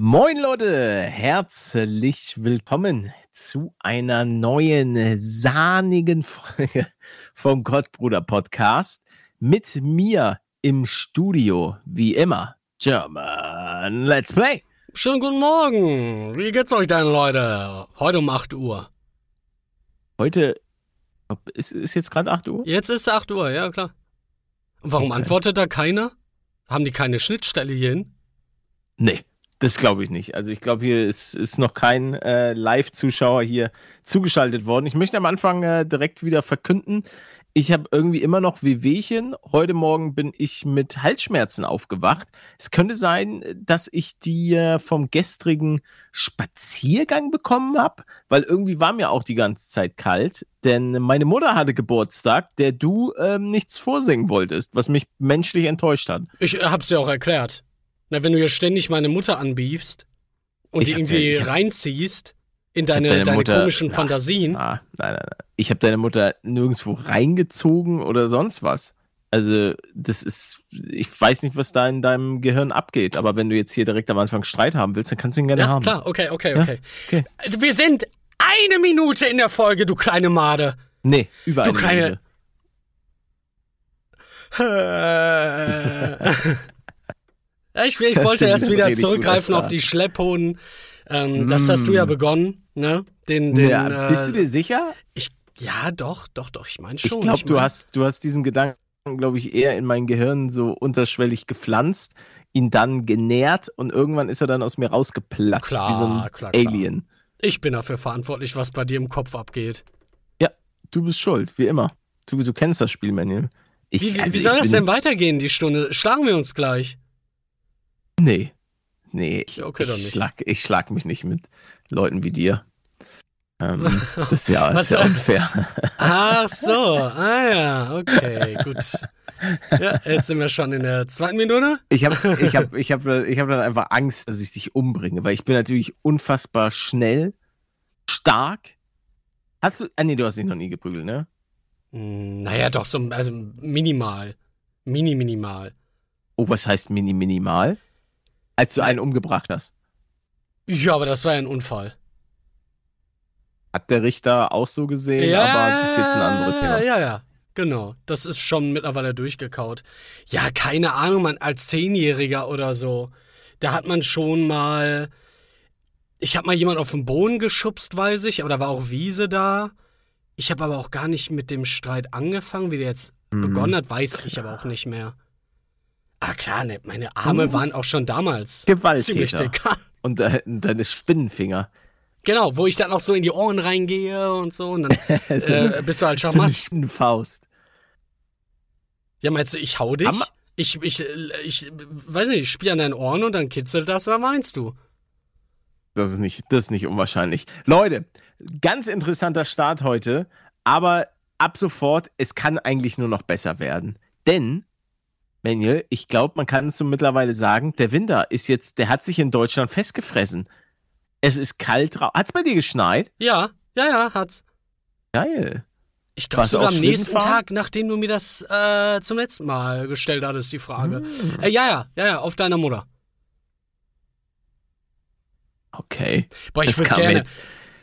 Moin Leute, herzlich willkommen zu einer neuen sahnigen Folge vom Gottbruder Podcast mit mir im Studio, wie immer, German Let's Play. Schönen guten Morgen. Wie geht's euch denn, Leute? Heute um 8 Uhr. Heute ist, ist jetzt gerade 8 Uhr? Jetzt ist 8 Uhr, ja klar. Und warum Okay. antwortet da keiner? Haben die keine Schnittstelle hierhin? Nee, das glaube ich nicht. Also ich glaube, hier ist, ist noch kein äh, Live-Zuschauer hier zugeschaltet worden. Ich möchte am Anfang äh, direkt wieder verkünden, ich habe irgendwie immer noch Wehwehchen. Heute Morgen bin ich mit Halsschmerzen aufgewacht. Es könnte sein, dass ich die äh, vom gestrigen Spaziergang bekommen habe, weil irgendwie war mir auch die ganze Zeit kalt. Denn meine Mutter hatte Geburtstag, der du ähm, nichts vorsingen wolltest, was mich menschlich enttäuscht hat. Ich äh, hab's ja auch erklärt. Na, wenn du hier ständig meine Mutter anbiefst und Ich die irgendwie ja- reinziehst in deine, deine deine Mutter- komischen Na, Fantasien. Ah, nein, nein, nein. Ich habe deine Mutter nirgendwo reingezogen oder sonst was. Also, das ist, ich weiß nicht, was da in deinem Gehirn abgeht, aber wenn du jetzt hier direkt am Anfang Streit haben willst, dann kannst du ihn gerne Ja, haben. klar, okay, okay, Ja, okay. okay. Wir sind eine Minute in der Folge, du kleine Made. Nee, über Du eine kleine- Minute. Ja, ich, ich wollte erst wieder zurückgreifen auf die Schlepphoden. Ähm, Das hast du ja Mm. begonnen, ne? Den, den, ja, bist du äh, dir sicher? ich, ja, doch, doch, doch, ich meine Ich schon. glaube, du mein- hast, du hast diesen Gedanken, glaube ich, eher in mein Gehirn so unterschwellig gepflanzt, ihn dann genährt und irgendwann ist er dann aus mir rausgeplatzt, Klar, wie so ein klar, klar. Alien. Ich bin dafür verantwortlich, was bei dir im Kopf abgeht. Du bist schuld, wie immer. Du, du kennst das Spiel, Manuel. Ich, Wie, also wie soll ich das denn weitergehen, die Stunde? Schlagen wir uns gleich. Nee. Nee, ich, okay, ich, nicht. schlag, ich schlag mich nicht mit Leuten wie dir. Ähm, das ist ja, ist ja unfair. Ach so, ah ja, okay, gut. Ja, jetzt sind wir schon in der zweiten Minute. Ich habe ich hab, ich hab, ich hab dann einfach Angst, dass ich dich umbringe, weil ich bin natürlich unfassbar schnell, stark. Hast du, ah nee, du hast dich noch nie geprügelt, ne? Hm, Naja, doch, so also minimal. Mini, minimal. Oh, was heißt mini, minimal? Als du einen umgebracht hast. Ja, aber das war ja ein Unfall. Hat der Richter auch so gesehen, aber das ist jetzt ein anderes Thema. Ja, ja, genau. Das ist schon mittlerweile durchgekaut. Ja, keine Ahnung, man, als Zehnjähriger oder so, da hat man schon mal. Ich habe mal jemand auf den Boden geschubst, weiß ich, aber da war auch Wiese da. Ich habe aber auch gar nicht mit dem Streit angefangen, wie der jetzt Mhm. begonnen hat, weiß ich aber auch nicht mehr. Ah klar, ne, meine Arme Mhm. waren auch schon damals ziemlich Gewalttäter. dick. Und de deine Spinnenfinger. genau, wo ich dann auch so in die Ohren reingehe und so und dann äh, bist du halt so eine charmant. Spinnenfaust. Ja, meinst du, ich hau dich? Am- Ich, ich, ich, weiß nicht, ich spiele an deinen Ohren und dann kitzelt das oder meinst du? Das ist nicht, das ist nicht unwahrscheinlich. Leute, ganz interessanter Start heute, aber ab sofort, es kann eigentlich nur noch besser werden. Denn, Manuel, ich glaube, man kann es so mittlerweile sagen, der Winter ist jetzt, der hat sich in Deutschland festgefressen. Es ist kalt draußen. Hat es bei dir geschneit? Ja, ja, ja, hat's. Geil. Ich glaube sogar am nächsten? Tag, nachdem du mir das äh, zum letzten Mal gestellt hattest, die Frage. Hm. Äh, ja, ja, ja, ja, auf deiner Mutter. Okay. Boah, ich würde gerne, jetzt-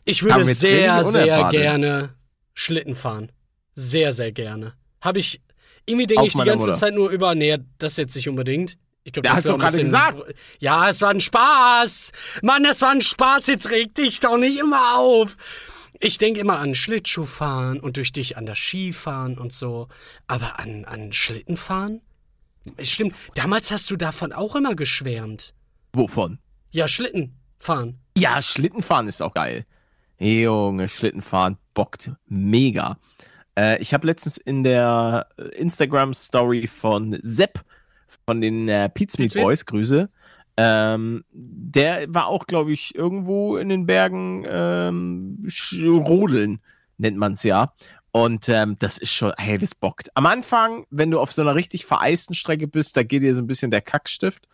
ich würde sehr, sehr gerne Schlitten fahren. Sehr, sehr gerne. Habe ich, irgendwie denke ich die ganze Mutter. Zeit nur über, nee, das jetzt nicht unbedingt. Ich glaub, Ja, das hast du gerade gesagt. Ja, es war ein Spaß. Mann, das war ein Spaß. Jetzt reg dich doch nicht immer auf. Ich denke immer an Schlittschuhfahren und durch dich an das Skifahren und so. Aber an, an Schlittenfahren? Stimmt, damals hast du davon auch immer geschwärmt. Wovon? Ja, Schlittenfahren. Ja, Schlittenfahren ist auch geil. Junge, Schlittenfahren bockt mega. Äh, ich habe letztens in der äh, Instagram-Story von Sepp von den äh, Pizmeat Pizmeat? Boys, Grüße. Ähm, der war auch, glaube ich, irgendwo in den Bergen ähm, rodeln, nennt man es ja. Und ähm, das ist schon, hey, das bockt. Am Anfang, wenn du auf so einer richtig vereisten Strecke bist, da geht dir so ein bisschen der Kackstift.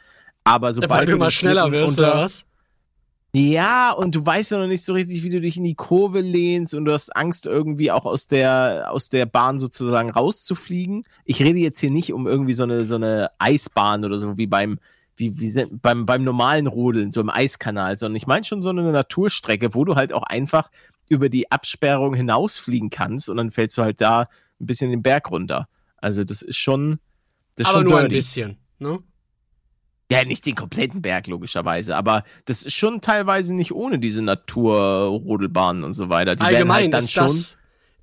Aber sobald du den schneller wirst, unter- oder was? Ja, und du weißt ja noch nicht so richtig, wie du dich in die Kurve lehnst und du hast Angst, irgendwie auch aus der, aus der Bahn sozusagen rauszufliegen. Ich rede jetzt hier nicht um irgendwie so eine, so eine Eisbahn oder so wie beim wie, wie beim, beim normalen Rodeln, so im Eiskanal, sondern ich meine schon so eine Naturstrecke, wo du halt auch einfach über die Absperrung hinausfliegen kannst und dann fällst du halt da ein bisschen den Berg runter. Also das ist schon. Das ist Aber schon nur ein dirty. bisschen, ne? Ja, nicht den kompletten Berg, logischerweise, aber das ist schon teilweise nicht ohne diese Naturrodelbahnen und so weiter. Die werden Allgemein halt ist das,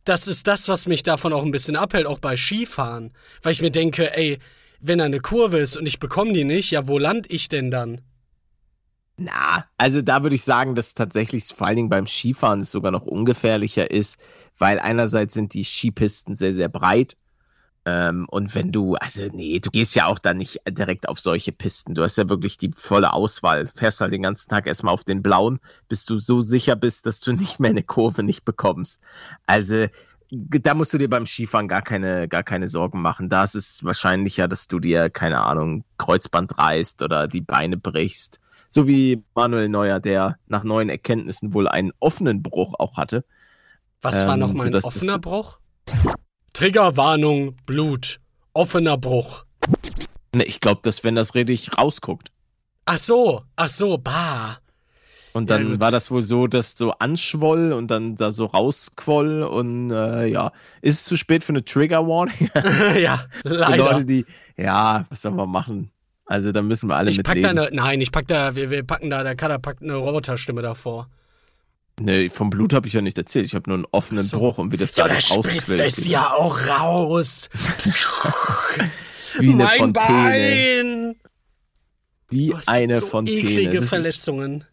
das ist das, was mich davon auch ein bisschen abhält, auch bei Skifahren. Weil ich mir denke, ey, wenn da eine Kurve ist und ich bekomme die nicht, ja, wo land ich denn dann? Na, also da würde ich sagen, dass tatsächlich vor allen Dingen beim Skifahren es sogar noch ungefährlicher ist, weil einerseits sind die Skipisten sehr, sehr breit. Ähm, und wenn du, also nee, du gehst ja auch da nicht direkt auf solche Pisten. Du hast ja wirklich die volle Auswahl. Fährst halt den ganzen Tag erstmal auf den blauen, bis du so sicher bist, dass du nicht mehr eine Kurve nicht bekommst. Also da musst du dir beim Skifahren gar keine, gar keine Sorgen machen. Da ist es wahrscheinlicher, dass du dir, keine Ahnung, Kreuzband reißt oder die Beine brichst. So wie Manuel Neuer, der nach neuen Erkenntnissen wohl einen offenen Bruch auch hatte. Was war Ähm, noch mal ein offener Bruch? Triggerwarnung, Blut. Offener Bruch. Ne, ich glaube, dass wenn das richtig rausguckt. Ach so, ach so, bah. Und Ja, dann gut. war das wohl so, dass so anschwoll und dann da so rausquoll und äh, ja, ist es zu spät für eine Trigger Warning? ja, leider. Leute, die, ja, was sollen wir machen? Also da müssen wir alle Ich mit pack da eine, nein, ich pack da, wir, wir packen da, der Kader packt eine Roboterstimme davor. Nee, vom Blut habe ich ja nicht erzählt. Ich habe nur einen offenen so. Bruch und wie das Ja, da da spritzt rausquillt. es ja auch raus. Wie eine mein Fontäne. Bein. Wie Oh, eine so Fontäne. eklige Das ist- Verletzungen.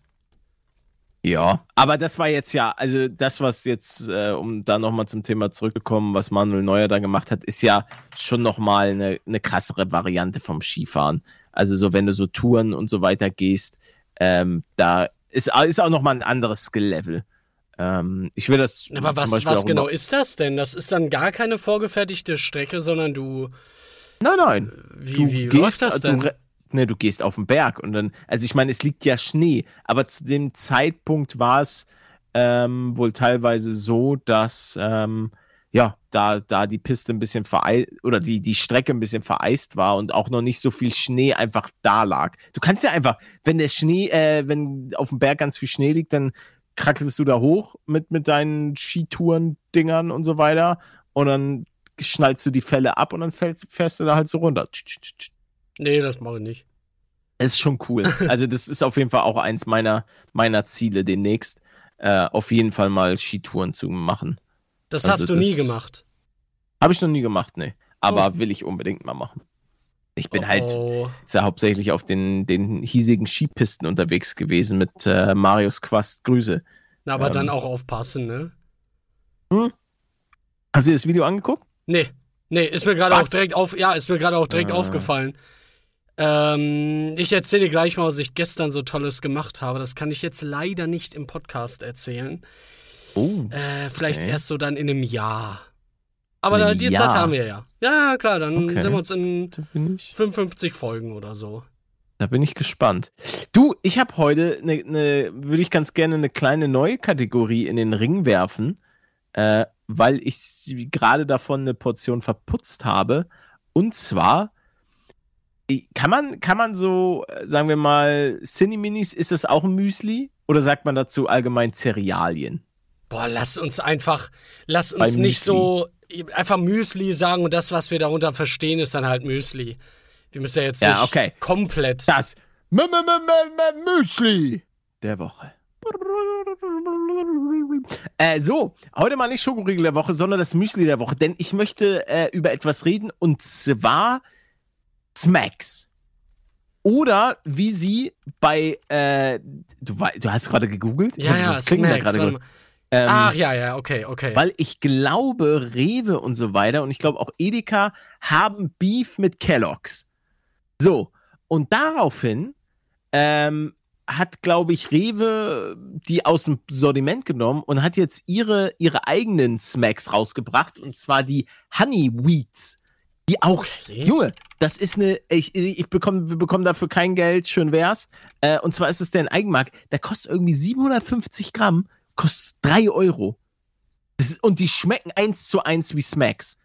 Ja, aber das war jetzt ja, also das, was jetzt, äh, um da nochmal zum Thema zurückzukommen, was Manuel Neuer da gemacht hat, ist ja schon nochmal eine, eine krassere Variante vom Skifahren. Also so, wenn du so Touren und so weiter gehst, ähm, da ist, ist auch nochmal ein anderes Skill-Level. Ähm, ich will das Aber was, was genau ist das denn? Das ist dann gar keine vorgefertigte Strecke, sondern du. Nein, nein. Wie, du wie gehst, läuft das du denn? re- Ne, du gehst auf den Berg und dann, also ich meine, es liegt ja Schnee, aber zu dem Zeitpunkt war es ähm, wohl teilweise so, dass ähm, ja, da, da die Piste ein bisschen vereist oder die, die Strecke ein bisschen vereist war und auch noch nicht so viel Schnee einfach da lag. Du kannst ja einfach, wenn der Schnee, äh, wenn auf dem Berg ganz viel Schnee liegt, dann krackelst du da hoch mit, mit deinen Skitouren-Dingern und so weiter und dann schnallst du die Fälle ab und dann fällst, fährst du da halt so runter. Nee, das mache ich nicht. Das ist schon cool. Also, das ist auf jeden Fall auch eins meiner, meiner Ziele demnächst. Äh, auf jeden Fall mal Skitouren zu machen. Das Also hast du nie das- gemacht. Habe ich noch nie gemacht, ne. Aber will ich unbedingt mal machen. Ich bin halt Oh. jetzt ja hauptsächlich auf den, den hiesigen Skipisten unterwegs gewesen mit äh, Marius Quast. Grüße. Na, aber Ähm. dann auch aufpassen, ne? Hast du dir das Video angeguckt? Nee. Nee, ist mir gerade auch direkt auf. Ja, ist mir gerade auch direkt Ah. aufgefallen. Ähm, ich erzähle dir gleich mal, was ich gestern so Tolles gemacht habe. Das kann ich jetzt leider nicht im Podcast erzählen. Oh. Äh, vielleicht Okay. erst so dann in einem Jahr. Aber da, die Jahr? Zeit haben wir ja. Ja, klar, dann Okay. sind wir uns in Da bin ich. 55 Folgen oder so. Da bin ich gespannt. Du, ich habe heute eine, ne, würde ich ganz gerne eine kleine neue Kategorie in den Ring werfen, äh, weil ich gerade davon eine Portion verputzt habe. Und zwar kann man, kann man so, äh, sagen wir mal, Cineminis, ist das auch ein Müsli? Oder sagt man dazu allgemein Cerealien? Boah, lass uns einfach, lass Bei uns nicht Müsli. so einfach Müsli sagen und das, was wir darunter verstehen, ist dann halt Müsli. Wir müssen ja jetzt Ja, nicht okay. komplett. Das M -M -M Müsli der Woche. Äh, so, heute mal nicht Schokoriegel der Woche, sondern das Müsli der Woche, denn ich möchte äh, über etwas reden und zwar Smacks. Oder wie sie bei, äh, du, du hast gerade gegoogelt? Ja, ja, das Klingen da Snacks. gerade. Ähm, Ach ja, ja, okay, okay. weil ich glaube, Rewe und so weiter und ich glaube auch Edeka haben Beef mit Kellogg's. So, und daraufhin ähm, hat, glaube ich, Rewe die aus dem Sortiment genommen und hat jetzt ihre, ihre eigenen Smacks rausgebracht und zwar die Honey Wheats. Die auch, Okay. Junge, das ist eine, ich, ich bekomme, wir bekommen dafür kein Geld, schön wär's. Äh, und zwar ist es der Eigenmark, der kostet irgendwie 750 Gramm, kostet 3 Euro. Ist, und die schmecken eins zu eins wie Smacks.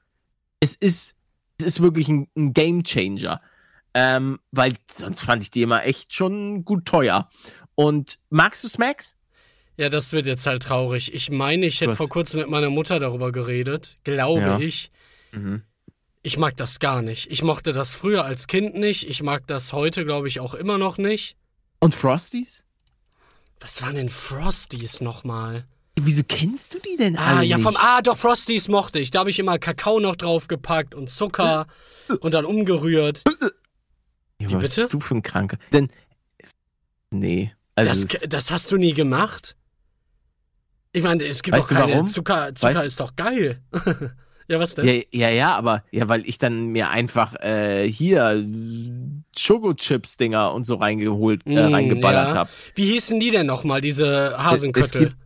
Es ist, es ist wirklich ein, ein Game Changer. Ähm, weil sonst fand ich die immer echt schon gut teuer. Und magst du Smacks? Ja, das wird jetzt halt traurig. Ich meine, ich hätte Was? vor kurzem mit meiner Mutter darüber geredet. Glaube Ja. ich. Mhm. Ich mag das gar nicht. Ich mochte das früher als Kind nicht. Ich mag das heute, glaube ich, auch immer noch nicht. Und Frosties? Was waren denn Frosties nochmal? Wieso kennst du die denn Ah, alle ja, vom. Ah, doch, Frosties mochte ich. Da habe ich immer Kakao noch draufgepackt und Zucker und dann umgerührt. Ja, Wie was bitte? bist du für ein Kranker? Denn, nee. Also, Das, das hast du nie gemacht? Ich meine, es gibt Weißt doch keine warum? Zucker. Zucker Weißt- ist doch geil. ja, was denn? ja, ja, ja, aber ja, weil ich dann mir einfach äh, hier Schokochips-Dinger und so reingeholt, äh, Mm, reingeballert ja. habe. Wie hießen die denn nochmal, diese Hasenköttel? gibt-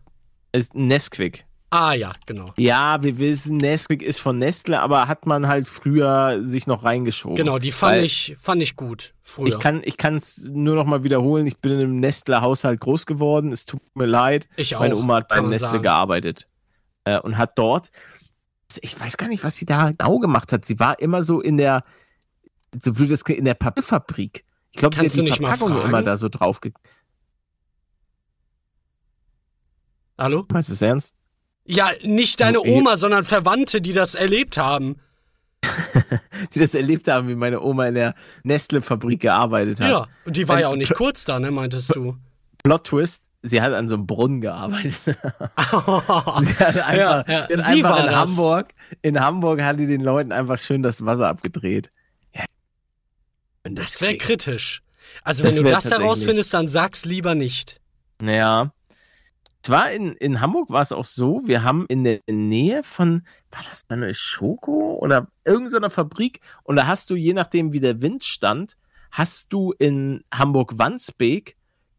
Ist Nesquik. ah, ja, genau. Ja, wir wissen, Nesquik ist von Nestle, aber hat man halt früher sich noch reingeschoben. Genau, die fand ich, fand ich gut früher. Ich kann ich es nur noch mal wiederholen. Ich bin in einem Nestle-Haushalt groß geworden. Es tut mir leid. Ich auch. Meine Oma hat bei Nestle sagen. gearbeitet äh, und hat dort, ich weiß gar nicht, was sie da genau gemacht hat. Sie war immer so in der, so blöd das in der Papierfabrik. Ich glaube, sie hat die Verpackung immer da so drauf. Hallo? Meinst du es ernst? Ja, nicht deine Oh. Oma, sondern Verwandte, die das erlebt haben. Die das erlebt haben, wie meine Oma in der Nestle-Fabrik gearbeitet hat. Ja, und die war Wenn- ja auch nicht kurz da, ne, meintest du? Plot Twist, sie hat an so einem Brunnen gearbeitet. Sie hat einfach, Ja, ja, sie einfach war in das. Hamburg, in Hamburg hat die den Leuten einfach schön das Wasser abgedreht. Ja. Und Das wäre kritisch. Also, Das wenn du das herausfindest, dann sag's lieber nicht. Ja. Zwar in, in Hamburg war es auch so, wir haben in der Nähe von, war das eine Schoko oder irgendeiner Fabrik und da hast du, je nachdem wie der Wind stand, hast du in Hamburg-Wandsbek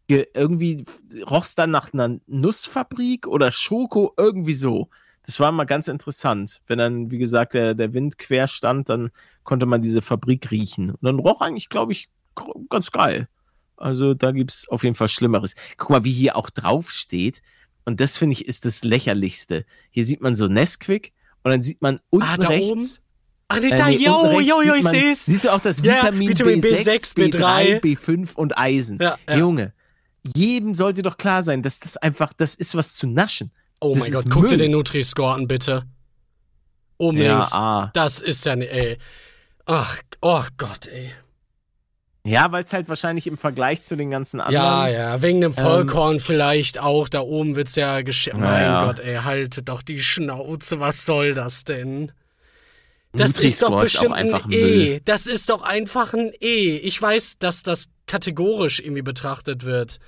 irgendwie, rochst dann nach einer Nussfabrik oder Schoko, irgendwie so. Das war mal ganz interessant. Wenn dann, wie gesagt, der, der Wind quer stand, dann konnte man diese Fabrik riechen. Und dann roch eigentlich, glaube ich, ganz geil. Also da gibt es auf jeden Fall Schlimmeres. Guck mal, wie hier auch drauf steht. Und das finde ich ist das Lächerlichste. Hier sieht man so Nesquik und dann sieht man unten Ah, da rechts. oben? Ach, nee, äh, da, nee, unten rechts jo, jo, sieht ich man- seh's. Siehst du auch das Ja, Vitamin, Vitamin B6, B6, B3, B3, B5 und Eisen. Ja, ja. Junge, jedem sollte doch klar sein, dass das einfach, das ist was zu naschen. Oh das mein Gott, guck dir den Nutri-Score an, bitte. Oben Ja, links. ah. Das ist ja, ne- ey. Ach, oh Gott, ey. Ja, weil es halt wahrscheinlich im Vergleich zu den ganzen anderen. Ja, ja, wegen dem Vollkorn vielleicht auch. Da oben wird's ja gesch... Na Mein ja. Gott, ey, haltet doch die Schnauze. Was soll das denn? Das ist doch bestimmt einfach ein E. Das ist doch einfach ein E. Ich weiß, dass das kategorisch irgendwie betrachtet wird.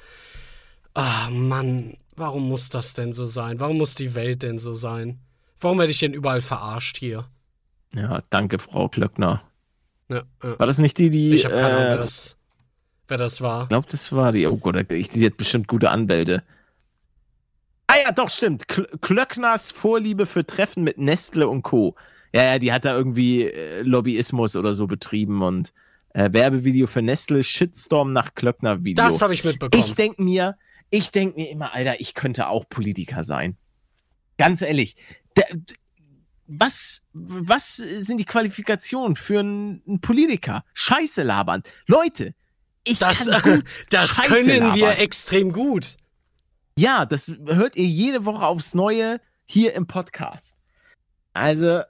Ah, Mann, warum muss das denn so sein? Warum muss die Welt denn so sein? Warum werde ich denn überall verarscht hier? Ja, danke, Frau Klöckner. Ja, ja. War das nicht die, die. Ich habe keine Ahnung, äh, wer das, wer das war. Ich glaube, das war die. Oh Gott, ich, die hat bestimmt gute Anwälte. Ah ja, doch, stimmt. Kl Klöckners Vorliebe für Treffen mit Nestle und Co. Ja, ja, die hat da irgendwie äh, Lobbyismus oder so betrieben und äh, Werbevideo für Nestle, Shitstorm nach Klöckner-Video. Das habe ich mitbekommen. Ich denke mir, ich denke mir immer, Alter, ich könnte auch Politiker sein. Ganz ehrlich. Der, was, was sind die Qualifikationen für einen, Politiker? Scheiße labern. Leute, ich das kann gut das Scheiße können wir labern. extrem gut. Ja, das hört ihr jede Woche aufs Neue hier im Podcast. Also,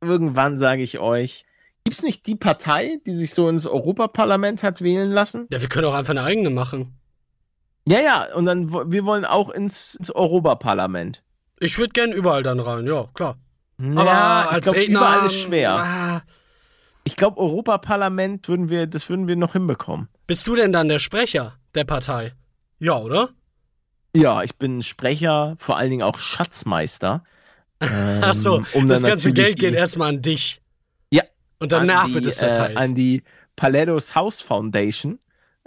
irgendwann sage ich euch, gibt's nicht die Partei, die sich so ins Europaparlament hat wählen lassen? Ja, wir können auch einfach eine eigene machen. Ja, ja, und dann, wir wollen auch ins, ins Europaparlament. Ich würde gern überall dann rein, ja, klar. Ja, Aber als glaub, Redner. überall ist schwer. Ah, Ich glaube, Europaparlament würden wir, das würden wir noch hinbekommen. bist du denn dann der Sprecher der Partei? Ja, oder? Ja, ich bin Sprecher, vor allen Dingen auch Schatzmeister. Ähm, Ach so, um das ganze Geld geht erstmal an dich. Und danach an die, wird es äh, verteilt. an die Palettos House Foundation.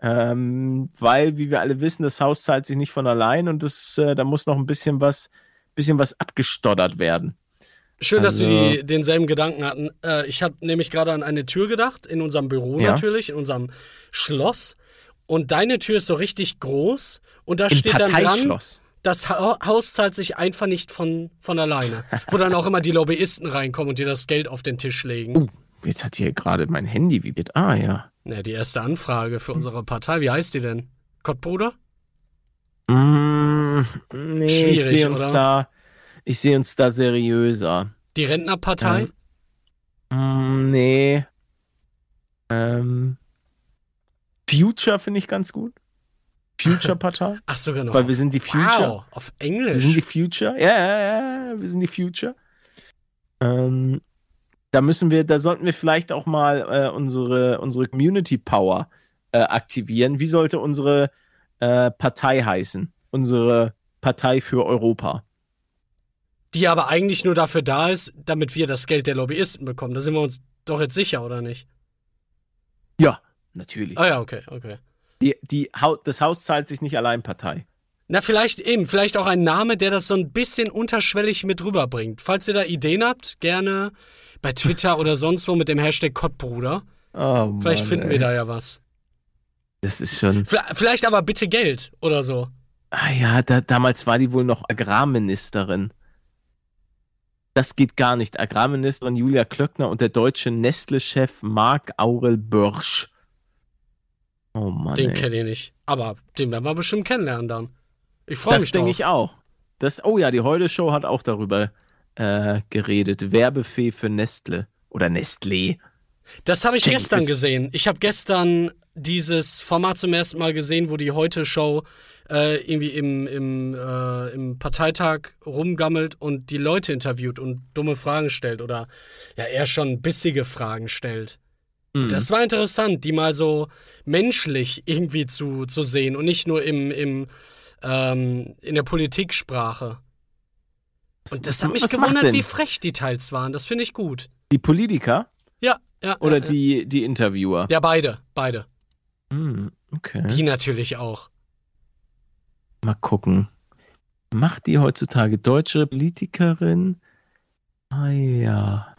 Ähm, weil, wie wir alle wissen, das Haus zahlt sich nicht von allein und das, äh, da muss noch ein bisschen was, bisschen was abgestottert werden. Schön, dass wir also- die, denselben Gedanken hatten. Äh, ich habe nämlich gerade an eine Tür gedacht, in unserem Büro Ja. natürlich, in unserem Schloss. Und deine Tür ist so richtig groß und da Im steht dann dran, das ha Haus zahlt sich einfach nicht von, von alleine. wo dann auch immer die Lobbyisten reinkommen und dir das Geld auf den Tisch legen. Uh. Jetzt hat hier gerade mein Handy vibriert. Ah, ja. Ja, die erste Anfrage für unsere Partei. Wie heißt die denn? Kottbruder? Mm, nee, ich Schwierig, sehe uns oder? da, ich sehe uns da seriöser. Die Rentnerpartei? Mm, nee. Ähm, Future finde ich ganz gut. Future-Partei. Ach sogar noch. Weil wir sind die Future. Wow, auf Englisch. Wir sind die Future. Ja, ja, ja, wir sind die Future. Ähm, da müssen wir, da sollten wir vielleicht auch mal äh, unsere, unsere Community Power äh, aktivieren. Wie sollte unsere äh, Partei heißen? Unsere Partei für Europa. die aber eigentlich nur dafür da ist, damit wir das Geld der Lobbyisten bekommen. Da sind wir uns doch jetzt sicher, oder nicht? Ja, natürlich. Ah ja, okay, okay. Die, die, das Haus zahlt sich nicht allein Partei. Na, vielleicht eben, vielleicht auch ein Name, der das so ein bisschen unterschwellig mit rüberbringt. Falls ihr da Ideen habt, gerne bei Twitter oder sonst wo mit dem Hashtag Kottbruder. Oh, Vielleicht Mann, finden ey. wir da ja was. Das ist schon. Vielleicht aber bitte Geld oder so. Ah ja, da, damals war die wohl noch Agrarministerin. Das geht gar nicht. Agrarministerin Julia Klöckner und der deutsche Nestle-Chef Marc Aurel Börsch. Oh Mann. Den kenne ich nicht. Aber den werden wir bestimmt kennenlernen dann. Ich freue Das mich denke drauf. ich auch. Das, oh ja, die Heute-Show hat auch darüber äh, geredet. Werbefee für Nestle. Oder Nestlé. Das habe ich Check gestern es. gesehen. Ich habe gestern dieses Format zum ersten Mal gesehen, wo die Heute-Show äh, irgendwie im, im, äh, im Parteitag rumgammelt und die Leute interviewt und dumme Fragen stellt oder ja eher schon bissige Fragen stellt. Mhm. Das war interessant, die mal so menschlich irgendwie zu, zu sehen und nicht nur im, im, ähm, in der Politiksprache. Und das hat mich gewundert, wie frech die teils waren. Das finde ich gut. Die Politiker Ja, ja. oder ja, ja. die, die Interviewer? Ja, beide, beide. Hm, okay. Die natürlich auch. Mal gucken. Macht die heutzutage deutsche Politikerin? Ah ja.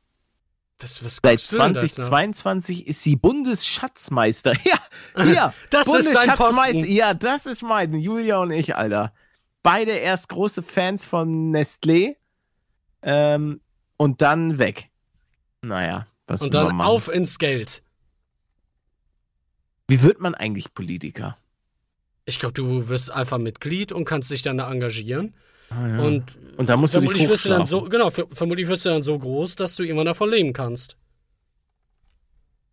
Seit das noch? 2022 ist sie Bundesschatzmeister. Ja, ja. Das ist dein. Posten. Ja, das ist mein. Julia und ich, Alter. Beide erst große Fans von Nestlé. Ähm, und dann weg. Naja, was Und dann auf ins Geld. Wie wird man eigentlich Politiker? Ich glaube, du wirst einfach Mitglied und kannst dich dann da engagieren. Ah, ja. Und und da musst du vermutlich wirst du dann so, genau, ver- vermutlich wirst du dann so groß, dass du irgendwann davon leben kannst.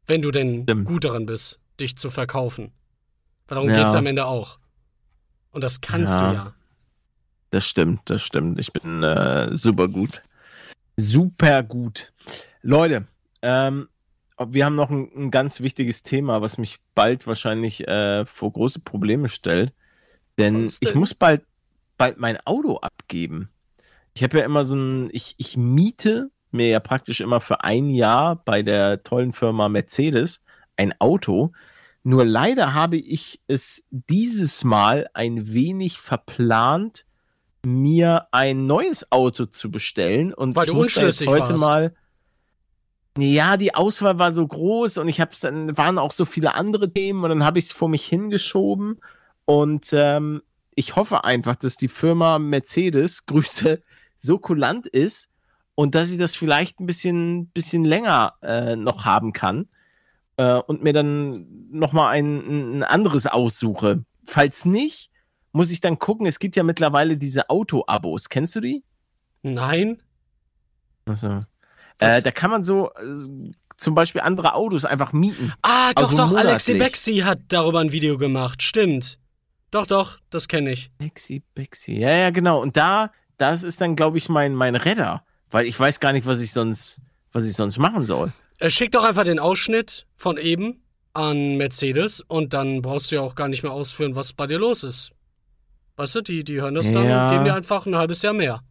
Wenn du denn Stimmt. gut darin bist, dich zu verkaufen. Weil darum Ja. geht's am Ende auch. Und das kannst Ja. du ja. Das stimmt, das stimmt. Ich bin äh, super gut. Super gut. Leute, ähm, wir haben noch ein, ein ganz wichtiges Thema, was mich bald wahrscheinlich äh, vor große Probleme stellt. Denn ich muss bald, bald mein Auto abgeben. Ich habe ja immer so ein, ich, ich miete mir ja praktisch immer für ein Jahr bei der tollen Firma Mercedes ein Auto. Nur leider habe ich es dieses Mal ein wenig verplant, mir ein neues Auto zu bestellen. Und Weil du unschlüssig heute warst. mal. Ja, die Auswahl war so groß und ich habe dann waren auch so viele andere Themen und dann habe ich es vor mich hingeschoben und ähm, ich hoffe einfach, dass die Firma Mercedes Grüße so kulant ist und dass ich das vielleicht ein bisschen bisschen länger äh, noch haben kann äh, und mir dann noch mal ein, ein anderes aussuche. Falls nicht, muss ich dann gucken. Es gibt ja mittlerweile diese Auto-Abos. Kennst du die? Nein? Was? äh, da kann man so äh, zum Beispiel andere Autos einfach mieten. Ah, doch, Also doch, Alexi monatlich. Bexi hat darüber ein Video gemacht. Stimmt. Doch, doch, das kenne ich. Bexi, Bexi. Ja, ja, genau. Und da, das ist dann, glaube ich, mein, mein Retter. Weil ich weiß gar nicht, was ich sonst, was ich sonst machen soll. Äh, Schick doch einfach den Ausschnitt von eben an Mercedes und dann brauchst du ja auch gar nicht mehr ausführen, was bei dir los ist. Weißt du, die, die hören das dann Ja. und geben dir einfach ein halbes Jahr mehr.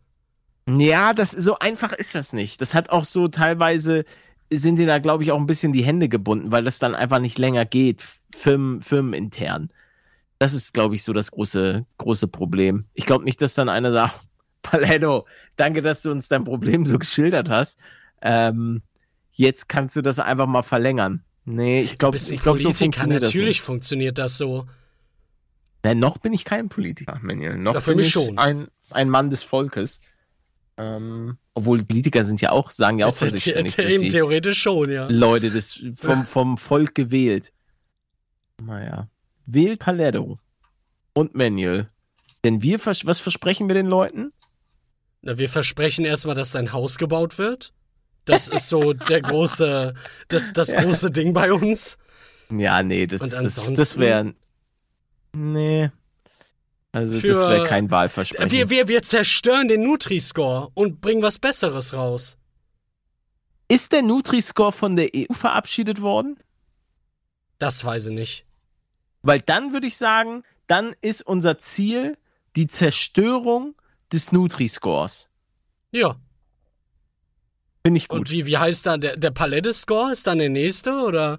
Ja, das so einfach ist das nicht. Das hat auch so teilweise sind dir da, glaube ich, auch ein bisschen die Hände gebunden, weil das dann einfach nicht länger geht, Firmen, firmenintern. Das ist, glaube ich, so das große, große Problem. Ich glaube nicht, dass dann einer sagt, Paletto, danke, dass du uns dein Problem so geschildert hast. Ähm, jetzt kannst du das einfach mal verlängern. Nee, ich glaube, ich glaube, so funktioniert das natürlich nicht. funktioniert das so. Nein, noch bin ich kein Politiker, Manuel. Noch Ja, für bin mich ich schon. Ein, ein Mann des Volkes. Ähm, obwohl Politiker sind ja auch, sagen ja auch von sich ständig, eben theoretisch schon, ja. Leute des, vom, vom Volk gewählt. Naja. Wählt Paletto und Manuel. Denn wir, vers was versprechen wir den Leuten? Na, wir versprechen erstmal, dass sein Haus gebaut wird. Das ist so der große, das, das große Ding bei uns. Ja, nee, das, das, das wäre. Nee. Also, das Für- wäre kein Wahlversprechen. Wir, wir, wir zerstören den Nutri-Score und bringen was Besseres raus. Ist der Nutri-Score von der EU verabschiedet worden? Das weiß ich nicht. Weil dann würde ich sagen, dann ist unser Ziel die Zerstörung des Nutri-Scores. Ja. Finde ich gut. Und wie, wie heißt da der, der Palette-Score? Ist dann der nächste oder?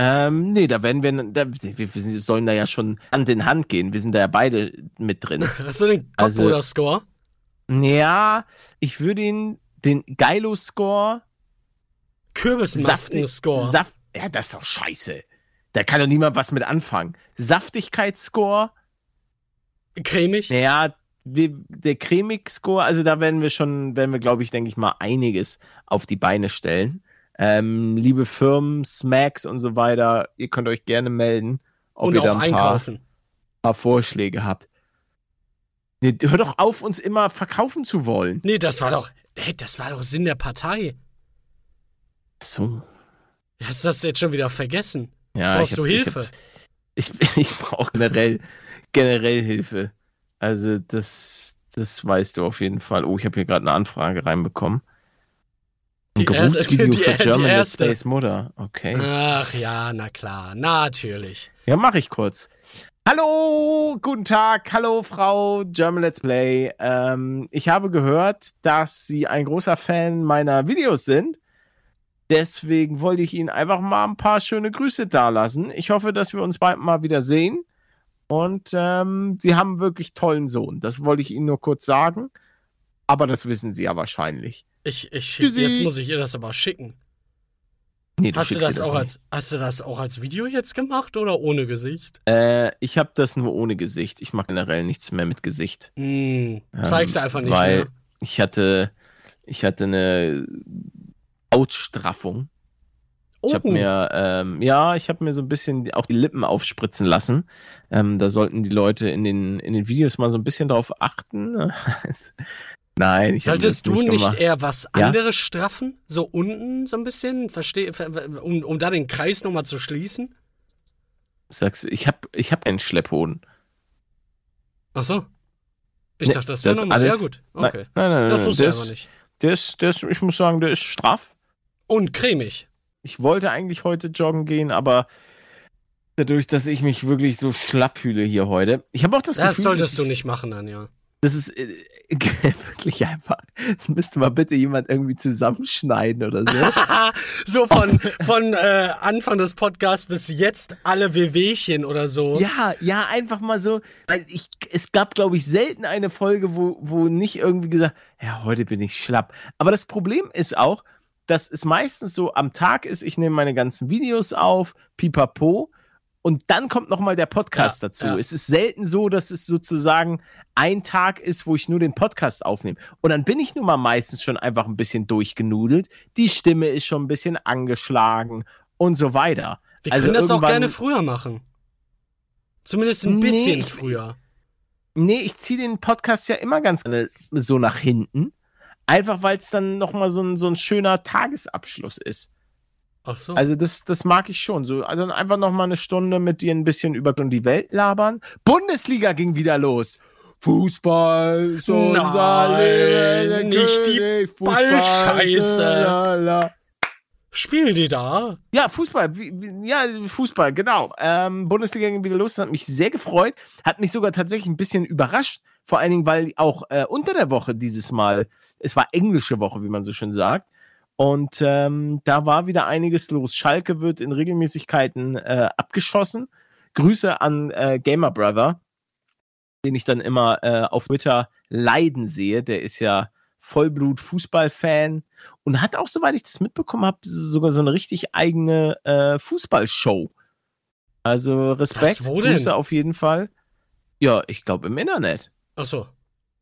Ähm, nee, da werden wir, da, wir, wir sollen da ja schon Hand in Hand gehen. Wir sind da ja beide mit drin. Hast du den Also- Kopfbruder-Score? ja, ich würde ihn, den Geilo-Score, Kürbismasken-Score. Saft, ja, das ist doch scheiße. Da kann doch niemand was mit anfangen. Saftigkeitsscore, Cremig? naja, der Cremig-Score, also da werden wir schon, werden wir, glaube ich, denke ich mal, einiges auf die Beine stellen. Ähm, liebe Firmen, Smacks und so weiter, ihr könnt euch gerne melden, ob und ihr da auch ein paar, einkaufen. paar Vorschläge habt. Nee, hör doch auf, uns immer verkaufen zu wollen. Nee, das war doch, hey, das war doch Sinn der Partei. So. Hast du das jetzt schon wieder vergessen? Ja, Brauchst du Hilfe? Ich, ich, ich brauche generell, generell Hilfe. Also, das, das weißt du auf jeden Fall. Oh, ich habe hier gerade eine Anfrage reinbekommen. Ein Die erste- Geruchsvideo die- für die German Let's erste. Plays Mutter. Okay. Ach ja, na klar, natürlich. Ja, mache ich kurz. Hallo, guten Tag, hallo Frau German Let's Play. Ähm, ich habe gehört, dass Sie ein großer Fan meiner Videos sind. Deswegen wollte ich Ihnen einfach mal ein paar schöne Grüße dalassen. Ich hoffe, dass wir uns bald mal wieder sehen. Und ähm, Sie haben wirklich tollen Sohn. Das wollte ich Ihnen nur kurz sagen. Aber das wissen Sie ja wahrscheinlich. Ich, ich schick, Tschüssi. jetzt muss ich ihr das aber schicken. Nee, Hast du das ihr auch nicht. als, hast du das auch als Video jetzt gemacht oder ohne Gesicht? Äh, ich habe das nur ohne Gesicht. Ich mache generell nichts mehr mit Gesicht. Hm, Ähm, zeig's einfach nicht weil mehr. ich hatte, ich hatte eine Hautstraffung. Ich habe Oh. mir, ähm, ja, ich habe mir so ein bisschen auch die Lippen aufspritzen lassen. Ähm, da sollten die Leute in den, in den Videos mal so ein bisschen drauf achten. Nein, ich Solltest das du nicht gemacht. eher was Ja? anderes straffen? So unten so ein bisschen? Versteh, ver- ver- um, um da den Kreis nochmal zu schließen? Sagst, du, ich habe ich hab keinen Schlepphoden. Ach so. Ich Nee, dachte, das wäre das normal. Ja gut, Nein, okay. nein, nein, Das nein, wusste der ich aber nicht. Der ist, der ist, ich muss sagen, der ist straff. Und cremig. Ich wollte eigentlich heute joggen gehen, aber dadurch, dass ich mich wirklich so schlapp fühle hier heute. Ich habe auch das, Das Gefühl, solltest das du ist, nicht machen dann, ja. Das ist äh, wirklich einfach. Das müsste mal bitte jemand irgendwie zusammenschneiden oder so. so von, von äh, Anfang des Podcasts bis jetzt alle Wehwehchen oder so. ja, ja, einfach mal so. Weil ich, es gab, glaube ich, selten eine Folge, wo, wo nicht irgendwie gesagt, ja, heute bin ich schlapp. Aber das Problem ist auch, dass es meistens so am Tag ist, ich nehme meine ganzen Videos auf, pipapo, und dann kommt nochmal der Podcast Ja, dazu. ja. Es ist selten so, dass es sozusagen ein Tag ist, wo ich nur den Podcast aufnehme. Und dann bin ich nun mal meistens schon einfach ein bisschen durchgenudelt. Die Stimme ist schon ein bisschen angeschlagen und so weiter. Wir Also können das auch gerne früher machen. Zumindest ein Nee, bisschen ich- früher. Nee, ich ziehe den Podcast ja immer ganz gerne so nach hinten. Einfach weil es dann nochmal so ein, so ein schöner Tagesabschluss ist. Ach so. Also das, das mag ich schon. So, also einfach nochmal eine Stunde mit dir ein bisschen über die Welt labern. Bundesliga ging wieder los. Fußball unser Nein, nicht die König, ist Ballscheiße. la, la. Spielen die da? Ja, Fußball, ja, Fußball, genau. Ähm, Bundesliga ging wieder los, das hat mich sehr gefreut, hat mich sogar tatsächlich ein bisschen überrascht, vor allen Dingen, weil auch äh, unter der Woche dieses Mal, es war englische Woche, wie man so schön sagt, und ähm, da war wieder einiges los. Schalke wird in Regelmäßigkeiten äh, abgeschossen. Grüße an äh, Gamer Brother, den ich dann immer äh, auf Twitter leiden sehe. Der ist ja Vollblut-Fußball-Fan und hat auch, soweit ich das mitbekommen habe, sogar so eine richtig eigene äh, Fußballshow. Also Respekt? Grüße auf jeden Fall. Ja, ich glaube im Internet. Ach so.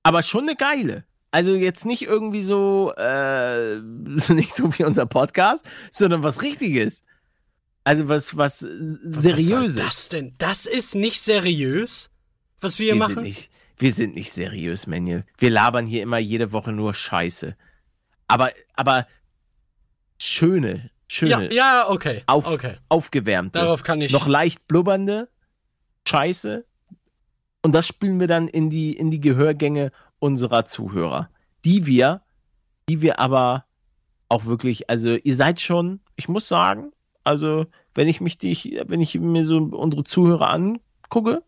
Aber schon eine geile. Also jetzt nicht irgendwie so, äh, nicht so wie unser Podcast, sondern was Richtiges. Also was, was Seriöses. Was soll das denn? Das ist nicht seriös, was wir, wir machen? Sind nicht, wir sind nicht seriös, Manuel. Wir labern hier immer jede Woche nur Scheiße. Aber, aber schöne, schöne. Ja, ja okay. Auf, okay. Aufgewärmte. Darauf kann ich. Noch leicht blubbernde Scheiße. Und das spülen wir dann in die, in die Gehörgänge unserer Zuhörer. Die wir, die wir aber auch wirklich, also ihr seid schon, ich muss sagen, also wenn ich mich, die, wenn ich mir so unsere Zuhörer angucke,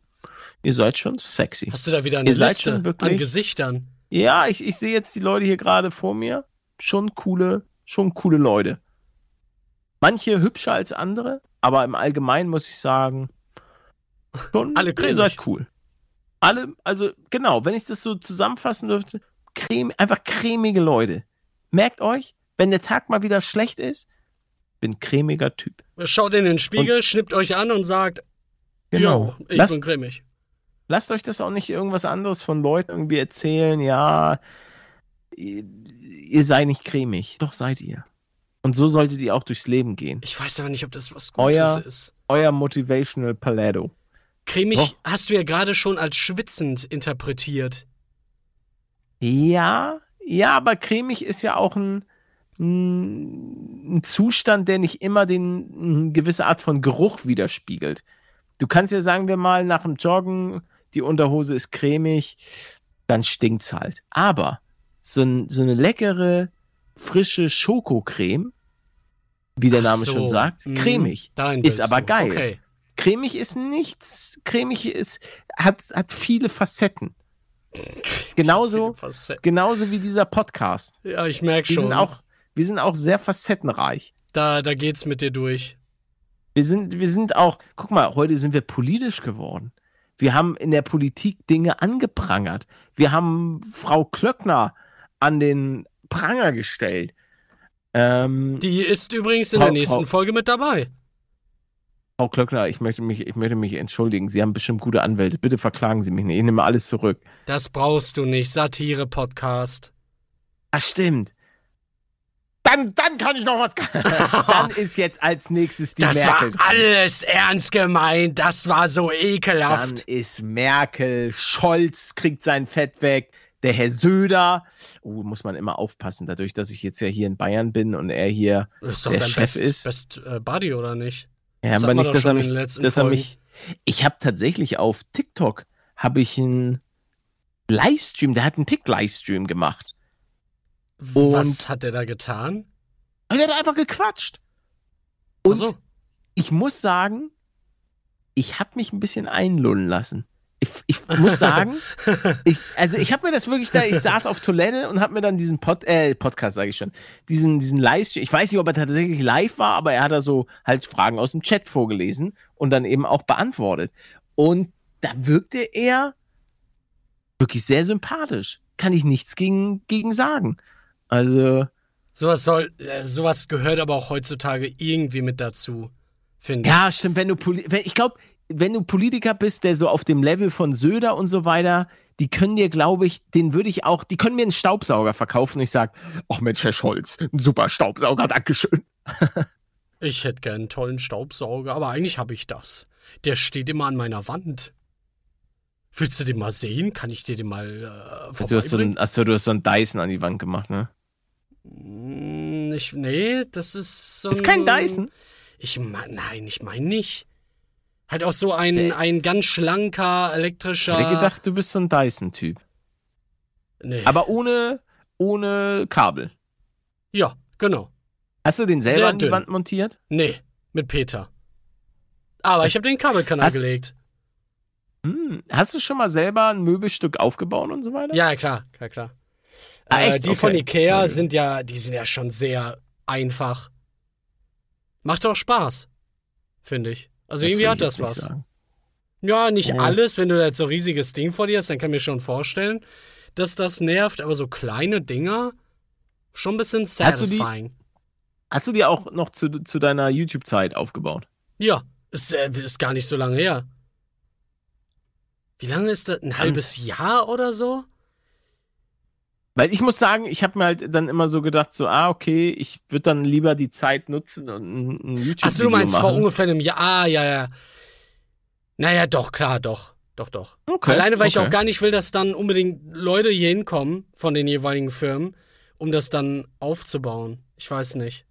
ihr seid schon sexy. Hast du da wieder eine ihr Liste wirklich, an Gesichtern? Ja, ich, ich sehe jetzt die Leute hier gerade vor mir. Schon coole, schon coole Leute. Manche hübscher als andere, aber im Allgemeinen muss ich sagen, schon, Alle ihr seid cool. Alle, also genau, wenn ich das so zusammenfassen dürfte, creme, einfach cremige Leute. Merkt euch, wenn der Tag mal wieder schlecht ist, bin cremiger Typ. Schaut in den Spiegel, und, schnippt euch an und sagt, genau, ich lasst, bin cremig. Lasst euch das auch nicht irgendwas anderes von Leuten irgendwie erzählen, ja, ihr, ihr seid nicht cremig. Doch seid ihr. Und so solltet ihr auch durchs Leben gehen. Ich weiß aber nicht, ob das was Gutes euer, ist. Euer Motivational Paletto. Cremig Doch. hast du ja gerade schon als schwitzend interpretiert. Ja, ja, aber cremig ist ja auch ein, ein Zustand, der nicht immer den, eine gewisse Art von Geruch widerspiegelt. Du kannst ja, sagen wir mal, nach dem Joggen, die Unterhose ist cremig, dann stinkt's halt. Aber so, ein, so eine leckere, frische Schokocreme, wie der Name so. schon sagt, mhm. cremig, ist aber geil. Okay. Cremig ist nichts, cremig ist, hat, hat viele Facetten. Genauso, genauso wie dieser Podcast. Ja, ich merke schon. Sind auch, wir sind auch sehr facettenreich. Da, da geht's mit dir durch. Wir sind, wir sind auch, guck mal, heute sind wir politisch geworden. Wir haben in der Politik Dinge angeprangert. Wir haben Frau Klöckner an den Pranger gestellt. Ähm, Die ist übrigens in Frau, der nächsten Frau, Folge mit dabei. Frau Klöckner, ich möchte, mich, ich möchte mich entschuldigen. Sie haben bestimmt gute Anwälte. Bitte verklagen Sie mich nicht. Ich nehme alles zurück. Das brauchst du nicht. Satire-Podcast. Das stimmt. Dann, dann kann ich noch was. dann ist jetzt als nächstes die das Merkel. Das war alles ernst gemeint. Das war so ekelhaft. Dann ist Merkel. Scholz kriegt sein Fett weg. Der Herr Söder. Oh, muss man immer aufpassen, dadurch, dass ich jetzt ja hier in Bayern bin und er hier ist doch der Chef Best, ist. Best äh, Buddy, oder nicht? Ja, aber nicht, dass er mich, dass er mich. Ich habe tatsächlich auf TikTok habe ich einen Livestream, der hat einen Tick-Livestream gemacht. Und Was hat der da getan? Der hat einfach gequatscht. Und so. ich muss sagen, ich habe mich ein bisschen einlullen lassen ich, ich muss sagen, ich, also ich habe mir das wirklich da, ich saß auf Toilette und habe mir dann diesen Pod, äh, Podcast, sage ich schon, diesen, diesen Livestream, ich weiß nicht, ob er tatsächlich live war, aber er hat da so halt Fragen aus dem Chat vorgelesen und dann eben auch beantwortet. Und da wirkte er wirklich sehr sympathisch. Kann ich nichts gegen, gegen sagen. Also. Sowas soll, äh, sowas gehört aber auch heutzutage irgendwie mit dazu, finde ich. Ja, stimmt, wenn du, wenn, ich glaube, wenn du Politiker bist, der so auf dem Level von Söder und so weiter, die können dir, glaube ich, den würde ich auch, die können mir einen Staubsauger verkaufen und ich sage, ach Mensch, Herr Scholz, ein super Staubsauger, Dankeschön. ich hätte gern einen tollen Staubsauger, aber eigentlich habe ich das. Der steht immer an meiner Wand. Willst du den mal sehen? Kann ich dir den mal äh, also du hast so ein, Achso, du hast so einen Dyson an die Wand gemacht, ne? Hm, ich, nee, das ist so ein... Ist kein Dyson? Ich mein, nein, ich meine nicht. Halt auch so ein, äh. ein ganz schlanker, elektrischer. Ich hätte gedacht, du bist so ein Dyson-Typ. Nee. Aber ohne, ohne Kabel. Ja, genau. Hast du den selber Sehr an die dünn. Wand montiert? Nee, mit Peter. Aber ich habe den Kabelkanal hast, gelegt. Hm, hast du schon mal selber ein Möbelstück aufgebaut und so weiter? Ja, klar, klar, klar. Ah, äh, die okay. von Ikea okay. sind ja, die sind ja schon sehr einfach. Macht auch Spaß, finde ich. Also das irgendwie hat das was. Sagen. Ja, nicht oh. alles. Wenn du jetzt so ein riesiges Ding vor dir hast, dann kann ich mir schon vorstellen, dass das nervt. Aber so kleine Dinger, schon ein bisschen satisfying. Hast du die, hast du die auch noch zu, zu deiner YouTube-Zeit aufgebaut? Ja, ist, ist gar nicht so lange her. Wie lange ist das? Ein halbes Jahr oder so? Weil ich muss sagen, ich habe mir halt dann immer so gedacht, so, ah, okay, ich würde dann lieber die Zeit nutzen und ein, YouTube-Video Achso, du meinst machen. vor ungefähr einem Jahr. Ah, ja, ja. Naja, doch, klar, doch. Doch, doch. Okay, Alleine, weil ich okay. auch gar nicht will, dass dann unbedingt Leute hier hinkommen von den jeweiligen Firmen, um das dann aufzubauen. Ich weiß nicht.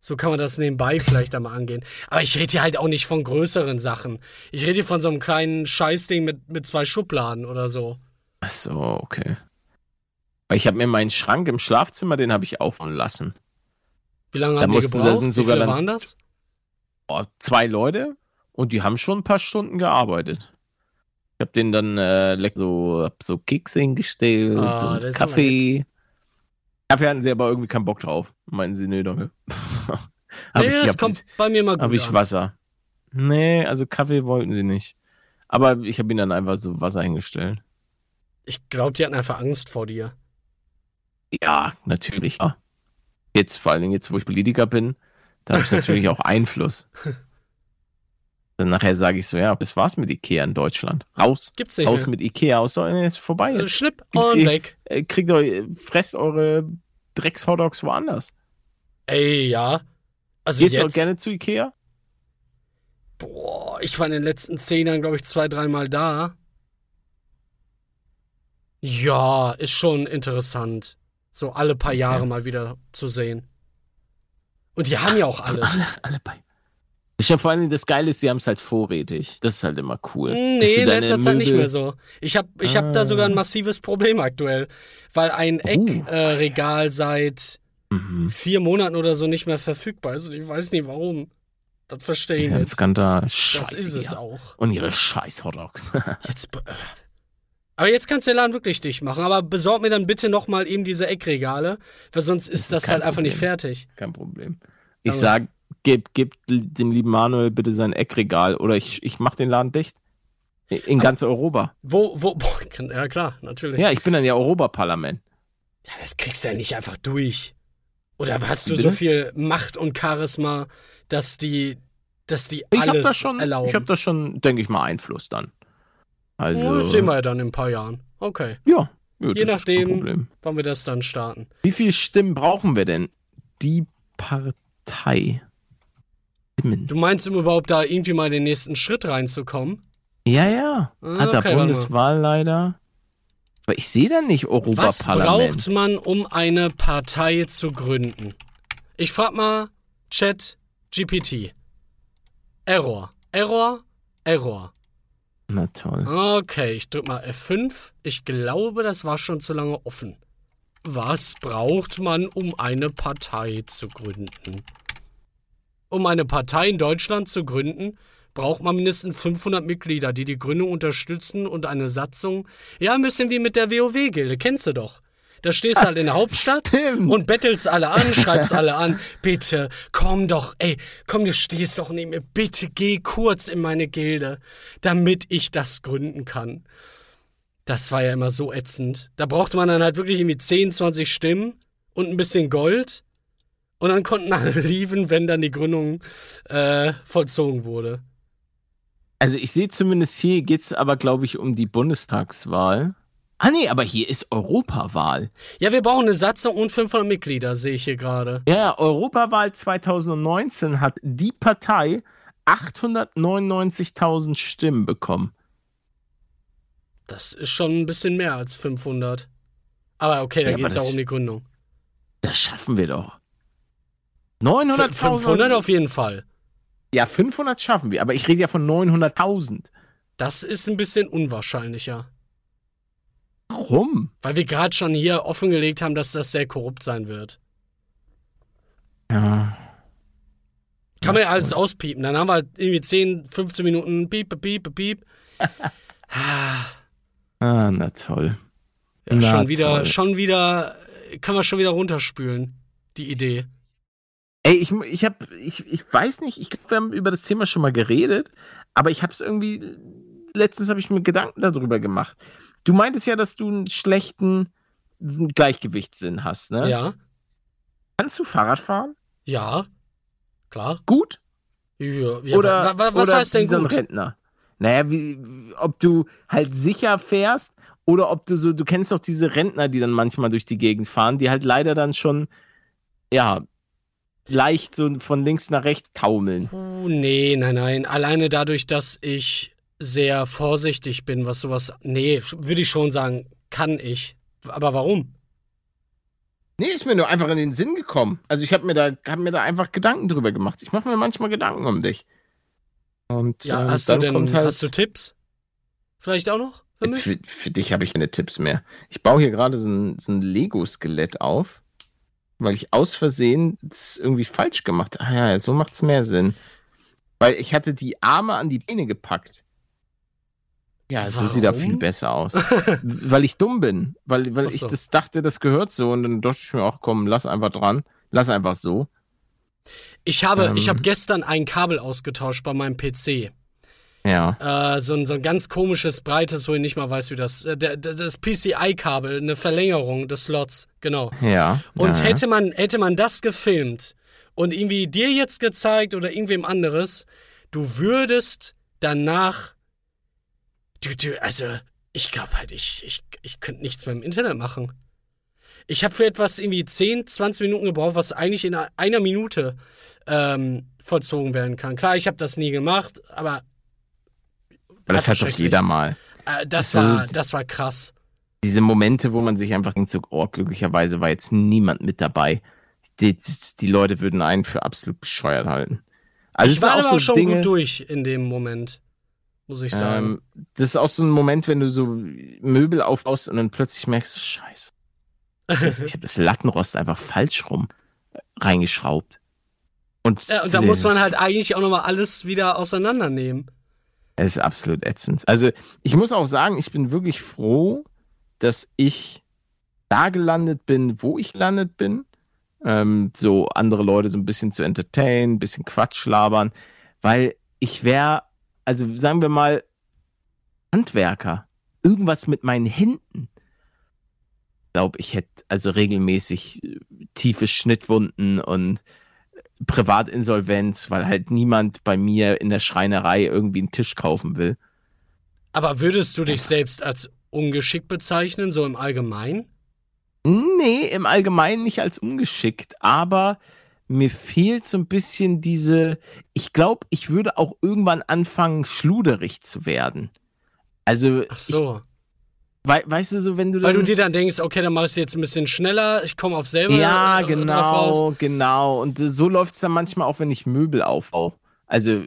So kann man das nebenbei vielleicht einmal angehen. Aber ich rede hier halt auch nicht von größeren Sachen. Ich rede hier von so einem kleinen Scheißding mit, mit zwei Schubladen oder so. Ach so, okay. Weil ich habe mir meinen Schrank im Schlafzimmer, den habe ich aufbauen lassen. Wie lange Da haben die mussten- da gebraucht? sind Wie sogar viele dann- waren das? Boah, zwei Leute und die haben schon ein paar Stunden gearbeitet. Ich habe denen dann äh, so, so Kekse hingestellt Ah, und Kaffee. Kaffee hatten sie aber irgendwie keinen Bock drauf. Meinten sie, nee, danke. nee, ich, das kommt bei mir mal gut Habe ich. Wasser. Nee, also Kaffee wollten sie nicht. Aber ich habe ihnen dann einfach so Wasser hingestellt. Ich glaube, die hatten einfach Angst vor dir. Ja, natürlich. Ja. Jetzt, vor allen Dingen jetzt, wo ich Politiker bin, da habe ich natürlich auch Einfluss. Dann nachher sage ich so, ja, das war's mit Ikea in Deutschland. Raus. Gibt's nicht Raus mehr. mit Ikea aus Deutschland. Ist vorbei Äh, jetzt. Schnipp Gibt's und die- weg. Äh, Kriegt euch, fresst eure Drecks-Hotdogs woanders. Ey, ja. Also Gehst du auch jetzt, gerne zu Ikea? boah, ich war in den letzten zehn Jahren, glaube ich, zwei, dreimal da. Ja, ist schon interessant. So alle paar Jahre mal wieder zu sehen. Und die haben ja auch alles. Alle, alle bei. Ich habe vor allem das Geile ist, sie haben es halt vorrätig. Das ist halt immer cool. Nee, in letzter Zeit nicht mehr so. Ich habe ich hab da Ah. sogar ein massives Problem aktuell, weil ein. Eckregal äh, Regal seit Mhm. vier Monaten oder so nicht mehr verfügbar ist. Und ich weiß nicht warum. Das verstehe Das ich ist ja ein nicht. Skandal. Das Scheiße, ist es ja. auch. Und ihre scheiß Hotdogs. Jetzt. Be-. Aber jetzt kannst du den Laden wirklich dicht machen. Aber besorg mir dann bitte nochmal eben diese Eckregale, weil sonst ist ist das kein halt einfach nicht Problem. fertig. Kein Problem. Ich Danke. sag, gib, gib dem lieben Manuel bitte sein Eckregal oder ich, ich mach den Laden dicht. In ganz Europa. Wo, wo, boah, ja klar, natürlich. Ja, ich bin dann ja Europaparlament. Ja, das kriegst du ja nicht einfach durch. Oder hast du Bitte? so viel Macht und Charisma, dass die, dass die Ich habe alles da schon, erlauben? ich habe da schon, denke ich mal, Einfluss dann. Also, das sehen wir ja dann in ein paar Jahren. Okay. ja, ja Je nachdem. Wann wir das dann starten. Wie viele Stimmen brauchen wir denn? Die Partei. Stimmen. Du meinst, um überhaupt da irgendwie mal den nächsten Schritt reinzukommen? Ja, ja. Ah, Hat der okay, mal. Bundeswahl leider. Aber ich sehe da nicht Was Europaparlament. braucht man, um eine Partei zu gründen? Ich frag mal Chat GPT. Error. Error. Error. Na toll. Okay, ich drück mal F5. Ich glaube, das war schon zu lange offen. Was braucht man, um eine Partei zu gründen? Um eine Partei in Deutschland zu gründen, braucht man mindestens 500 Mitglieder, die die Gründung unterstützen und eine Satzung. Ja, ein bisschen wie mit der WoW-Gilde, kennst du doch. Da stehst du halt in der Hauptstadt Stimmt. und bettelst alle an, schreibst alle an. Bitte, komm doch, ey, komm, du stehst doch neben mir. Bitte geh kurz in meine Gilde, damit ich das gründen kann. Das war ja immer so ätzend. Da brauchte man dann halt wirklich irgendwie 10, 20 Stimmen und ein bisschen Gold. Und dann konnten alle lieben, wenn dann die Gründung äh, vollzogen wurde. Also ich sehe zumindest hier geht es aber, glaube ich, um die Bundestagswahl. Ah nee, aber hier ist Europawahl. Ja, wir brauchen eine Satzung und 500 Mitglieder, sehe ich hier gerade. Ja, Europawahl 2019 hat die Partei 899.000 Stimmen bekommen. Das ist schon ein bisschen mehr als 500. Aber okay, da Ja, geht es ja auch um die Gründung. Das schaffen wir doch. Fün- 900.000. 500 auf jeden Fall. Ja, 500 schaffen wir, aber ich rede ja von 900.000. Das ist ein bisschen unwahrscheinlicher. Warum? Weil wir gerade schon hier offengelegt haben, dass das sehr korrupt sein wird. Ja. Kann man ja alles auspiepen. Dann haben wir halt irgendwie 10, 15 Minuten piep, piep, piep. Ah, Ah, na toll. ja, Na, schon wieder, toll. schon wieder, kann man schon wieder runterspülen, die Idee. Ey, ich, ich hab, ich, ich weiß nicht, ich glaube, wir haben über das Thema schon mal geredet, aber ich habe es irgendwie, letztens habe ich mir Gedanken darüber gemacht. Du meintest ja, dass du einen schlechten Gleichgewichtssinn hast, ne? Ja, Kannst du Fahrrad fahren? ja, klar. Gut? Ja, ja, oder wa- wa- was oder heißt denn wie so ein gut? Rentner? Naja, wie, wie- ob du halt sicher fährst oder ob du so, du kennst doch diese Rentner, die dann manchmal durch die Gegend fahren, die halt leider dann schon, ja, leicht so von links nach rechts taumeln. Uh, nee, nein, nein. Alleine dadurch, dass ich sehr vorsichtig bin, was sowas. Nee, würde ich schon sagen, kann ich. Aber warum? Nee, ist mir nur einfach in den Sinn gekommen. Also ich habe mir da hab mir da einfach Gedanken drüber gemacht. Ich mache mir manchmal Gedanken um dich. Und ja, äh, hast du denn halt hast du Tipps? Vielleicht auch noch für mich? Für, für dich habe ich keine Tipps mehr. Ich baue hier gerade so ein, so ein Lego-Skelett auf, weil ich aus Versehen es irgendwie falsch gemacht habe. Ah ja, so macht es mehr Sinn. Weil ich hatte die Arme an die Beine gepackt. Ja, Warum? so sieht er viel besser aus. weil ich dumm bin. Weil, weil so. ich das dachte, das gehört so. Und dann dachte ich mir auch, komm, lass einfach dran. Lass einfach so. Ich habe, ähm, ich habe gestern ein Kabel ausgetauscht bei meinem PC. Ja. Äh, so, ein, so ein ganz komisches, breites, wo ich nicht mal weiß, wie das. Äh, das PCI-Kabel, eine Verlängerung des Slots, genau. Ja. Und ja, hätte man, hätte man das gefilmt und irgendwie dir jetzt gezeigt oder irgendwem anderes, du würdest danach Du, du, also, ich glaube halt, ich, ich, ich könnte nichts mehr im Internet machen. Ich habe für etwas irgendwie 10, 20 Minuten gebraucht, was eigentlich in einer Minute ähm, vollzogen werden kann. Klar, ich habe das nie gemacht, aber. Aber das hat doch jeder mal. Äh, das, das, war, das war krass. Diese Momente, wo man sich einfach denkt, so, oh, glücklicherweise war jetzt niemand mit dabei. Die, die Leute würden einen für absolut bescheuert halten. Also ich war aber auch so schon Dinge, gut durch in dem Moment muss ich sagen. Ähm, das ist auch so ein Moment, wenn du so Möbel aufbaust und dann plötzlich merkst du, scheiße. ich habe das Lattenrost einfach falsch rum äh, reingeschraubt. Und, ja, und da muss man halt eigentlich auch nochmal alles wieder auseinandernehmen. Es ist absolut ätzend. Also ich muss auch sagen, ich bin wirklich froh, dass ich da gelandet bin, wo ich gelandet bin. Ähm, so andere Leute so ein bisschen zu entertainen, ein bisschen Quatsch labern, weil ich wäre also sagen wir mal, Handwerker, irgendwas mit meinen Händen. Ich glaube, ich hätte also regelmäßig äh, tiefe Schnittwunden und Privatinsolvenz, weil halt niemand bei mir in der Schreinerei irgendwie einen Tisch kaufen will. Aber würdest du dich selbst als ungeschickt bezeichnen, so im Allgemeinen? Nee, im Allgemeinen nicht als ungeschickt, aber mir fehlt so ein bisschen diese, ich glaube, ich würde auch irgendwann anfangen, schluderig zu werden. Also. Ach so. Ich, we, weißt du so, wenn du Weil du dir dann denkst, okay, dann machst du jetzt ein bisschen schneller, ich komme auf selber. Ja, äh, genau, genau. Und so läuft es dann manchmal auch, wenn ich Möbel aufbaue. Also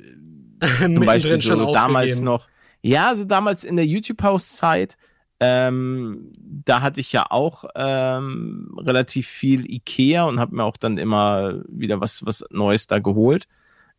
zum Beispiel so damals noch. Ja, so damals in der YouTube-House-Zeit ähm, da hatte ich ja auch ähm, relativ viel Ikea und habe mir auch dann immer wieder was, was Neues da geholt.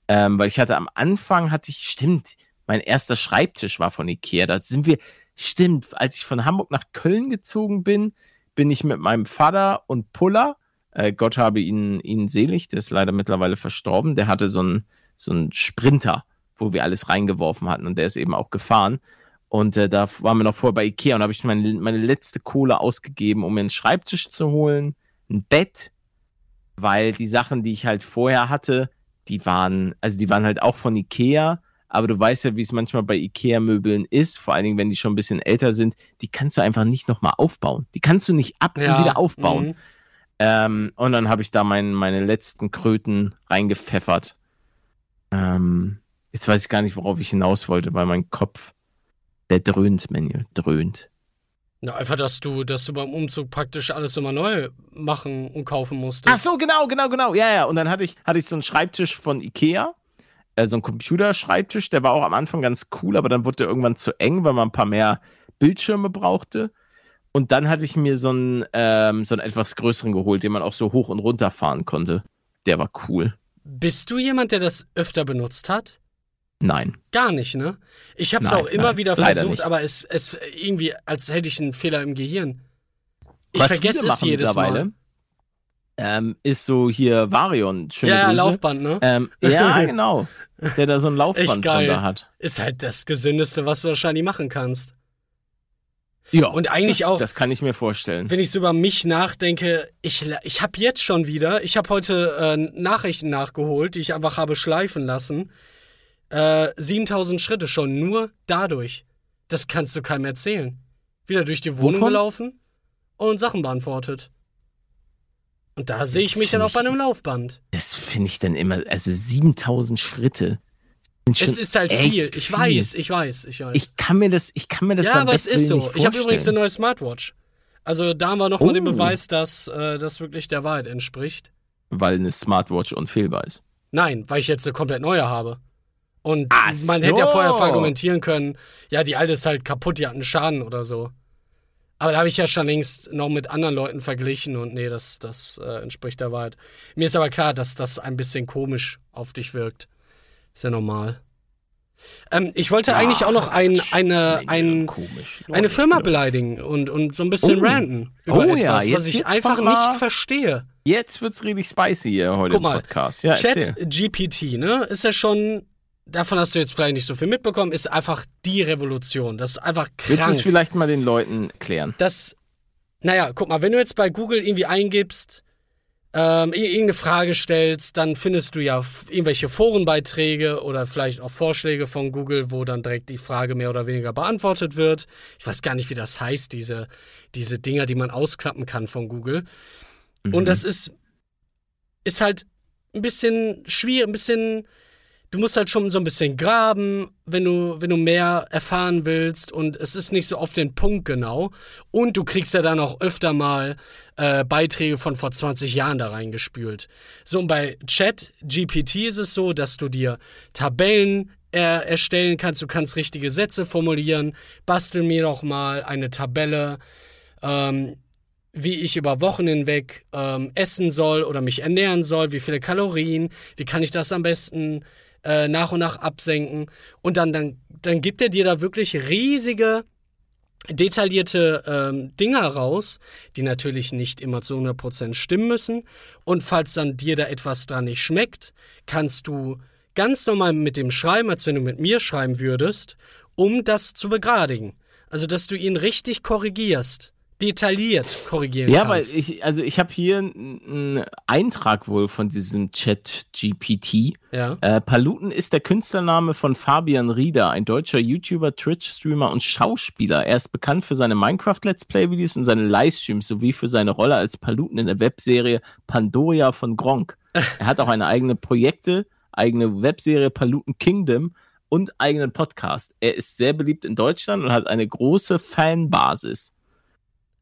Ähm, weil ich hatte am Anfang, hatte ich, stimmt, mein erster Schreibtisch war von Ikea. Da sind wir, stimmt, als ich von Hamburg nach Köln gezogen bin, bin ich mit meinem Vater und Puller, äh, Gott habe ihn, ihn selig, der ist leider mittlerweile verstorben, der hatte so einen so einen Sprinter, wo wir alles reingeworfen hatten und der ist eben auch gefahren. Und äh, da waren wir noch vorher bei Ikea und habe ich meine, meine letzte Kohle ausgegeben, um mir einen Schreibtisch zu holen, ein Bett, weil die Sachen, die ich halt vorher hatte, die waren, also die waren halt auch von Ikea, aber du weißt ja, wie es manchmal bei Ikea-Möbeln ist, vor allen Dingen, wenn die schon ein bisschen älter sind, die kannst du einfach nicht nochmal aufbauen. Die kannst du nicht ab ja. und wieder aufbauen. Mhm. Ähm, und dann habe ich da mein, meine letzten Kröten reingepfeffert. Ähm, jetzt weiß ich gar nicht, worauf ich hinaus wollte, weil mein Kopf der dröhnt, Manuel, dröhnt. Na, einfach, dass du, dass du beim Umzug praktisch alles immer neu machen und kaufen musstest. Ach so, genau, genau, genau. Ja, ja. Und dann hatte ich, hatte ich so einen Schreibtisch von Ikea, äh, so einen Computerschreibtisch, der war auch am Anfang ganz cool, aber dann wurde der irgendwann zu eng, weil man ein paar mehr Bildschirme brauchte. Und dann hatte ich mir so einen, ähm, so einen etwas größeren geholt, den man auch so hoch und runter fahren konnte. Der war cool. Bist du jemand, der das öfter benutzt hat? Nein. Gar nicht, ne? Ich habe es auch immer nein, wieder versucht, aber es, es irgendwie, als hätte ich einen Fehler im Gehirn. Ich Was vergesse es jedes Mal. Ähm, ist so hier Varion. Schöne ja, ja, Laufband, ne? Ähm, ja, genau. Der da so ein Laufband drunter hat. Ist halt das Gesündeste, was du wahrscheinlich machen kannst. Ja, und eigentlich das, auch. Das kann ich mir vorstellen. Wenn ich so über mich nachdenke, ich, ich habe jetzt schon wieder, ich habe heute äh, Nachrichten nachgeholt, die ich einfach habe schleifen lassen. Äh, 7000 Schritte schon, nur dadurch. Das kannst du keinem erzählen. Wieder durch die Wohnung Wovon? gelaufen und Sachen beantwortet. Und da sehe ich mich dann auch bei einem Laufband. Das finde ich dann immer, also 7000 Schritte. sind schon Es ist halt viel. Ich weiß, ich weiß, ich weiß. Ich kann mir das, ich kann mir das ja, aber es ist so. Ich habe übrigens eine neue Smartwatch. Also da haben wir nochmal den Oh. Beweis, dass äh, das wirklich der Wahrheit entspricht. Weil eine Smartwatch unfehlbar ist. Nein, weil ich jetzt eine komplett neue habe. Und Ach man hätte ja so. vorher argumentieren können, ja, die alte ist halt kaputt, die hat einen Schaden oder so. Aber da habe ich ja schon längst noch mit anderen Leuten verglichen und nee, das, das äh, entspricht der Wahrheit. Mir ist aber klar, dass das ein bisschen komisch auf dich wirkt. Ist ja normal. Ähm, ich wollte eigentlich auch noch ein, eine, ein, komisch. eine Firma beleidigen und, und so ein bisschen Oh. ranten über Oh ja, etwas, jetzt- was ich einfach nicht verstehe. Jetzt wird's richtig spicy hier heute Guck im mal, Podcast. Ja, erzähl. Chat GPT, ne, ist ja schon, davon hast du jetzt vielleicht nicht so viel mitbekommen, ist einfach die Revolution. Das ist einfach Willst du es krank. vielleicht mal den Leuten klären? Das, naja, guck mal, wenn du jetzt bei Google irgendwie eingibst, ähm, ir- irgendeine Frage stellst, dann findest du ja irgendwelche Forenbeiträge oder vielleicht auch Vorschläge von Google, wo dann direkt die Frage mehr oder weniger beantwortet wird. Ich weiß gar nicht, wie das heißt, diese, diese Dinger, die man ausklappen kann von Google. Mhm. Und das ist, ist halt ein bisschen schwierig, ein bisschen, du musst halt schon so ein bisschen graben, wenn du, wenn du mehr erfahren willst und es ist nicht so auf den Punkt genau. Und du kriegst ja dann auch öfter mal äh, Beiträge von vor 20 Jahren da reingespült. So, und bei Chat GPT ist es so, dass du dir Tabellen er erstellen kannst, du kannst richtige Sätze formulieren, bastel mir doch mal eine Tabelle, ähm, wie ich über Wochen hinweg ähm, essen soll oder mich ernähren soll, wie viele Kalorien, wie kann ich das am besten äh, nach und nach absenken. Und dann, dann, dann gibt er dir da wirklich riesige, detaillierte ähm, Dinger raus, die natürlich nicht immer zu 100% stimmen müssen. Und falls dann dir da etwas dran nicht schmeckt, kannst du ganz normal mit dem schreiben, als wenn du mit mir schreiben würdest, um das zu begradigen. Also, dass du ihn richtig korrigierst, detailliert korrigieren Ja, weil kannst. ich, also ich habe hier einen Eintrag wohl von diesem Chat GPT. ja. Äh, Paluten ist der Künstlername von Fabian Rieder, ein deutscher YouTuber, Twitch-Streamer und Schauspieler. Er ist bekannt für seine Minecraft-Let's Play-Videos und seine Livestreams sowie für seine Rolle als Paluten in der Webserie Pandoria von Gronk. Er hat auch eine eigene Projekte, eigene Webserie Paluten Kingdom und eigenen Podcast. Er ist sehr beliebt in Deutschland und hat eine große Fanbasis.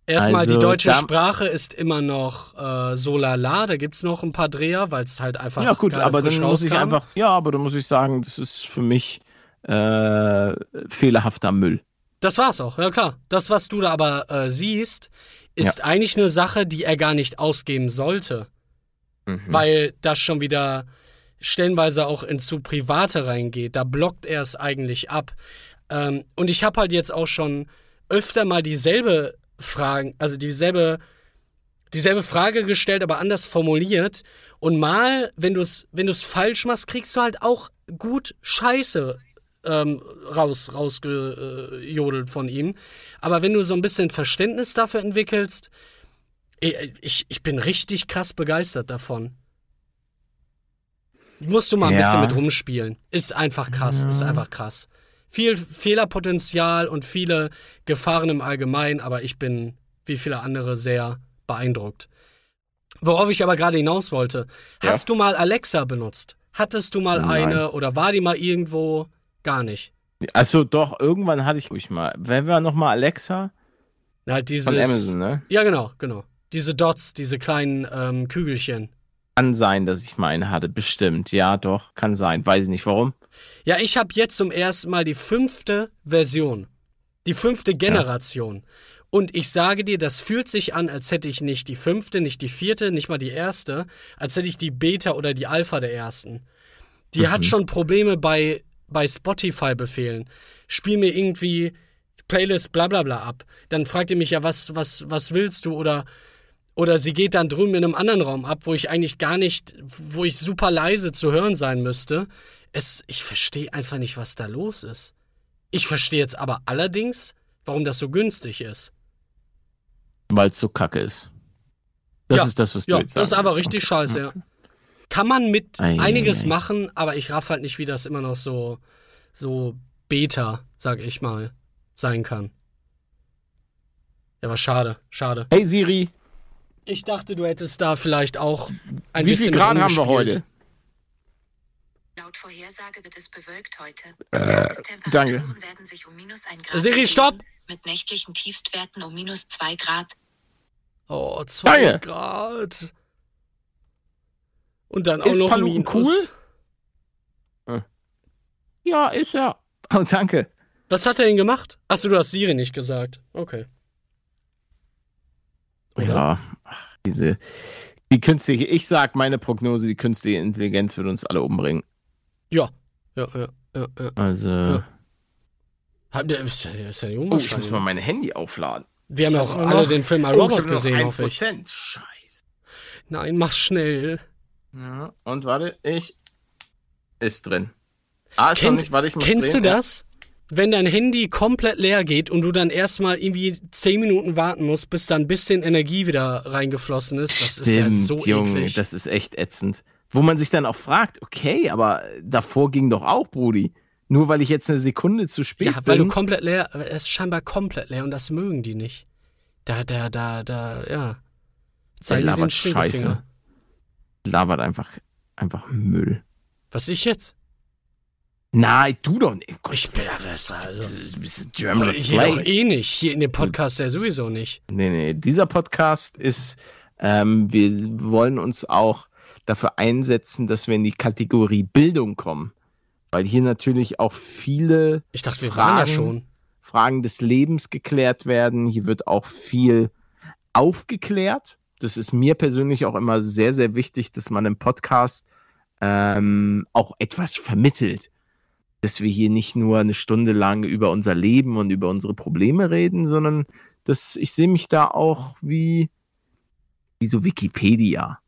Erstmal, Also, die deutsche Sprache ist immer noch äh, so lala, da gibt's noch ein paar Dreher, weil es halt einfach Ja, gut, aber dann muss ich einfach, ja, aber dann muss ich sagen, das ist für mich äh, fehlerhafter Müll. Das war's auch, ja klar. Das, was du da aber äh, siehst, ist eigentlich eine Sache, die er gar nicht ausgeben sollte. Mhm. weil das schon wieder stellenweise auch ins zu Private reingeht. Da blockt er es eigentlich ab. Ähm, und ich habe halt jetzt auch schon öfter mal dieselbe Fragen, also dieselbe dieselbe Frage gestellt, aber anders formuliert. Und mal, wenn du es wenn du's falsch machst, kriegst du halt auch gut Scheiße ähm, raus rausgejodelt von ihm. Aber wenn du so ein bisschen Verständnis dafür entwickelst, ich, ich, ich bin richtig krass begeistert davon. Musst du mal ein Ja. bisschen mit rumspielen. Ist einfach krass, Ja. ist einfach krass. Viel Fehlerpotenzial und viele Gefahren im Allgemeinen, aber ich bin, wie viele andere, sehr beeindruckt. Worauf ich aber gerade hinaus wollte. Ja. Hast du mal Alexa benutzt? Hattest du mal Nein. eine oder war die mal irgendwo? Gar nicht. Also doch, irgendwann hatte ich ruhig mal. Wer war nochmal Alexa? Halt dieses, Von Amazon, ne? Ja, genau, genau. Diese Dots, diese kleinen ähm, Kügelchen. Kann sein, dass ich mal eine hatte. Bestimmt. Ja, doch. Kann sein. Weiß ich nicht warum. Ja, ich habe jetzt zum ersten Mal die fünfte Version. Die fünfte Generation. Und ich sage dir, das fühlt sich an, als hätte ich nicht die fünfte, nicht die vierte, nicht mal die erste, als hätte ich die Beta oder die Alpha der ersten. Die hat schon Probleme bei, bei Spotify-Befehlen. Spiel mir irgendwie Playlist bla bla bla ab. Dann fragt ihr mich ja, was, was, was willst du? Oder, oder sie geht dann drüben in einem anderen Raum ab, wo ich eigentlich gar nicht, wo ich super leise zu hören sein müsste. Es, ich verstehe einfach nicht, was da los ist. Ich verstehe jetzt aber allerdings, warum das so günstig ist. Weil es so kacke ist. Das Ja, ist das, was du Ja, jetzt das ist einfach richtig scheiße, ja. Kann man mit Ei, ei, einiges ei. machen, aber ich raff halt nicht, wie das immer noch so, so Beta, sag ich mal, sein kann. Ja, aber schade, schade. Hey Siri, Ich dachte, du hättest da vielleicht auch ein wie bisschen viel Grad haben wir heute? Laut Vorhersage wird es bewölkt heute. Äh, danke. werden sich um minus ein Grad Siri, stopp! Mit nächtlichen Tiefstwerten um minus zwei Grad. Oh, zwei Geil. Grad. Und dann auch Ist noch Paluten Minus. cool? Ja, ist er. Oh, danke. Was hat er denn gemacht? Achso, du hast Siri nicht gesagt. Okay. Oder? Ja, ach, diese, die künstliche, ich sag meine Prognose, die künstliche Intelligenz wird uns alle umbringen. Ja. Ja, ja, ja, ja. Also, Ja. Hat der ist ja, ist ja nicht oh, ich muss mal mein Handy aufladen. Wir haben ja auch alle noch- den Film Oh, I, ich Robot gesehen, hoffe ich. 1%. Scheiße. Nein, mach schnell. Ja, und warte, ich ist drin. Ah, ist Kennt- noch nicht, warte, ich muss Kennst drehen. du das? Wenn dein Handy komplett leer geht und du dann erstmal irgendwie 10 Minuten warten musst, bis da ein bisschen Energie wieder reingeflossen ist, das ist ja Stimmt, so Junge, eklig. das ist echt ätzend. Wo man sich dann auch fragt, okay, aber davor ging doch auch, Brudi. Nur weil ich jetzt eine Sekunde zu spät ja, weil du bin. komplett leer, es ist scheinbar komplett leer und das mögen die nicht. Da, da, da, da, ja. Zeig dir den. Scheiße. Labert einfach, einfach Müll. Was ich jetzt? Nein, du doch nicht. Gott, Ich bin, ja, also. du bist ein German Hier doch eh nicht. Hier in dem Podcast ja sowieso nicht. Nee, nee, dieser Podcast ist, ähm, wir wollen uns auch dafür einsetzen, dass wir in die Kategorie Bildung kommen. Weil hier natürlich auch viele Ich dachte, wir waren ja Fragen. schon. Fragen des Lebens geklärt werden. Hier wird auch viel aufgeklärt. Das ist mir persönlich auch immer sehr, sehr wichtig, dass man im Podcast ähm, auch etwas vermittelt. Dass wir hier nicht nur eine Stunde lang über unser Leben und über unsere Probleme reden, sondern dass ich sehe mich da auch wie, wie so Wikipedia.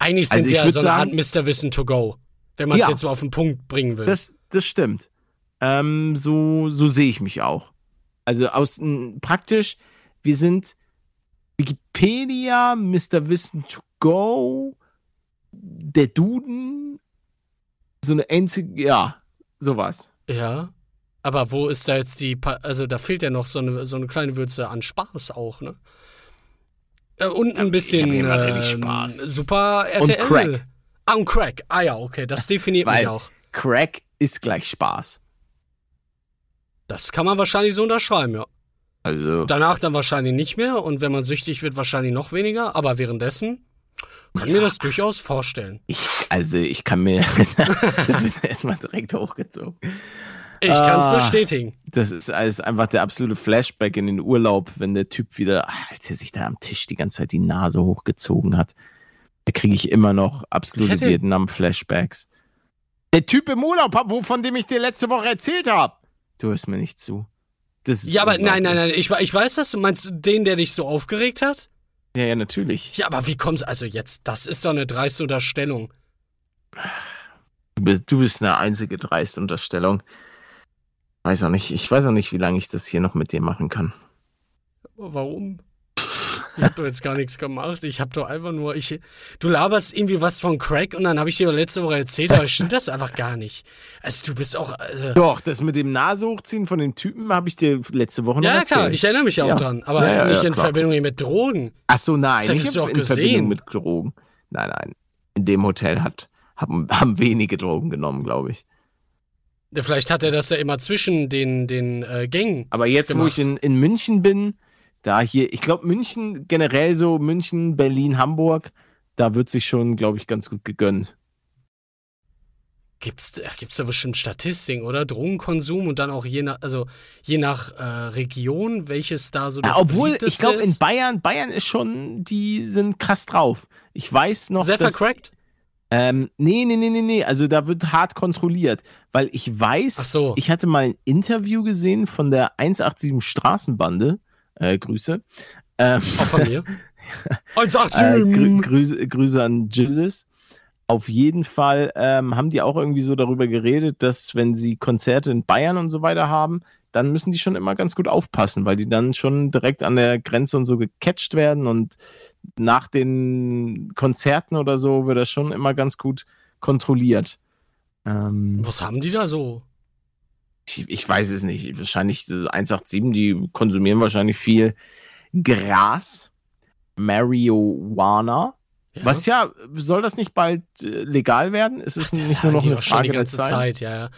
Eigentlich sind Also wir ja so eine Art Mr. Wissen to go. Wenn man es Ja. jetzt mal auf den Punkt bringen will. Das, das stimmt. Ähm, so, so sehe ich mich auch. Also aus n- praktisch, wir sind Wikipedia, Mr. Wissen to go, der Duden, so eine einzige, ja, sowas. Ja. Aber wo ist da jetzt die, Pa- also da fehlt ja noch so eine, so eine kleine Würze an Spaß auch, ne? Äh, Und ein bisschen hab Spaß. super RTL. Crack. Ah, und Crack. Ah ja, okay, das definiert mich auch. Crack ist gleich Spaß. Das kann man wahrscheinlich so unterschreiben, ja. Also, Danach dann wahrscheinlich nicht mehr und wenn man süchtig wird, wahrscheinlich noch weniger, aber währenddessen kann ich mir das durchaus vorstellen. ich, also ich kann mir, erstmal direkt hochgezogen. Ich kann es Ah. bestätigen. Das ist alles einfach der absolute Flashback in den Urlaub, wenn der Typ wieder, als er sich da am Tisch die ganze Zeit die Nase hochgezogen hat. Da kriege ich immer noch absolute? Vietnam-Flashbacks. Der Typ im Urlaub, wo- von dem ich dir letzte Woche erzählt habe. Du hörst mir nicht zu. Ist Ja, aber nein, nein, nein, ich, ich weiß das. Du meinst den, der dich so aufgeregt hat? Ja, ja, natürlich. Ja, aber wie kommst also jetzt? Das ist doch eine dreiste Unterstellung. Du bist, du bist eine einzige dreiste Unterstellung. Weiß auch nicht, ich weiß auch nicht, wie lange ich das hier noch mit dir machen kann. Warum? Ich hab doch jetzt gar nichts gemacht. Ich hab doch einfach nur, ich, du laberst irgendwie was von Crack und dann habe ich dir letzte Woche erzählt, aber stimmt das einfach gar nicht. Also du bist auch, also, Doch, das mit dem Nase hochziehen von dem Typen habe ich dir letzte Woche noch ja erzählt. klar, ich erinnere mich ja auch Ja. dran, aber Ja, ja, nicht ja, in klar. Verbindung mit Drogen. Ach so, nein, Das nicht du auch in gesehen. Verbindung mit Drogen. Nein, nein. In dem Hotel hat, haben, haben wenige Drogen genommen, glaube ich. Vielleicht hat er das ja immer zwischen den, den äh, Gängen. Aber jetzt, wo Gemacht. ich in, in München bin, da hier, ich glaube, München, generell so München, Berlin, Hamburg, da wird sich schon, glaube ich, ganz gut gegönnt. Gibt's, gibt's da bestimmt Statistiken, oder? Drogenkonsum und dann auch je nach, also je nach äh, Region, welches da so das Ja, obwohl, ich glaube, in. Bayern, Bayern ist schon, die sind krass drauf. Ich weiß noch, Sehr vercrackt? Ähm, nee, nee, nee, nee, nee. Also da wird hart kontrollilt. Weil ich weiß, so. ich hatte mal ein Interview gesehen von der 187 Straßenbande. Äh, Grüße. Ähm, Auch von mir. äh, 1,87! grü Grüße, Grüße an Jizzes. Auf jeden Fall ähm, haben die auch irgendwie so darüber geredet, dass wenn sie Konzerte in Bayern und so weiter haben, dann müssen die schon immer ganz gut aufpassen, weil die dann schon direkt an der Grenze und so gecatcht werden und nach den Konzerten oder so wird das schon immer ganz gut kontrolliert. Ähm, Was haben die da so? ich, ich weiß es nicht. Wahrscheinlich diese 187, die konsumieren wahrscheinlich viel. Gras, Marihuana. Ja. Was ja, soll das nicht bald äh, legal werden? Ist es nicht nur noch eine Frage die der ganze Zeit? Zeit, ja, ja.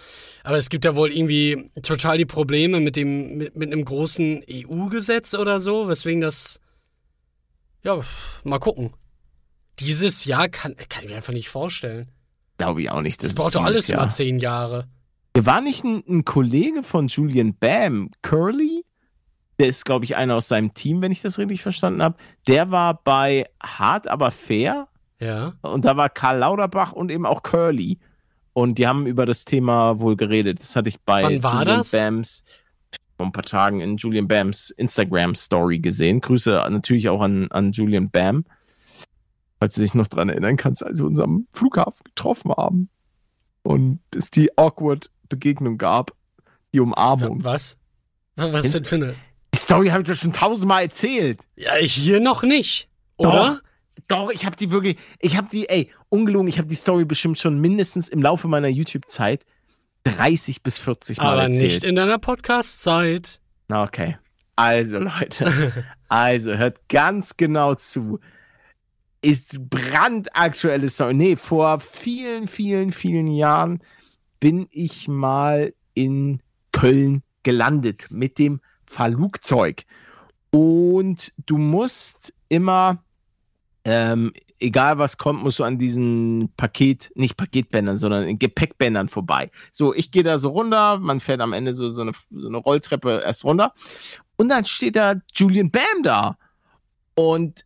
Aber es gibt ja wohl irgendwie total die Probleme mit dem, mit, mit einem großen EU-Gesetz oder so, weswegen das. Ja, mal gucken. Dieses Jahr kann, kann ich mir einfach nicht vorstellen. Glaube ich auch nicht. Das, dass braucht doch alles Jahr. immer zehn Jahre. War nicht ein, ein Kollege von Julian Bam, Curly? Der ist, glaube ich, einer aus seinem Team, wenn ich das richtig verstanden habe. Der war bei Hart aber fair Ja. und da war Karl Lauterbach und eben auch Curly. Und die haben über das Thema wohl geredet. Das hatte ich bei Wann war Julian das? Bams vor ein paar Tagen in Julian Bams Instagram-Story gesehen. Grüße natürlich auch an, an Julian Bam. Falls du dich noch dran erinnern kannst, als wir uns am Flughafen getroffen haben und es die awkward Begegnung gab, die Umarmung. Was? Was Kennst- denn für eine. Die Story habe ich doch schon tausendmal erzählt. Ja, hier noch nicht. Oder? Doch, ich habe die wirklich, ich habe die, ey, ungelogen, ich habe die Story bestimmt schon mindestens im Laufe meiner YouTube-Zeit 30 bis 40 Mal Aber erzählt. nicht in deiner Podcast-Zeit. Na, Okay. Also, Leute, also hört ganz genau zu. Ist brandaktuelle Story. Nee, vor vielen, vielen, vielen Jahren bin ich mal in Köln gelandet mit dem Flugzeug. Und du musst immer, ähm, egal was kommt, musst du an diesen Paket, nicht Paketbändern, sondern in Gepäckbändern vorbei. So, ich gehe da so runter, man fährt am Ende so, so, eine, so eine Rolltreppe erst runter. Und dann steht da Julian Bam da. Und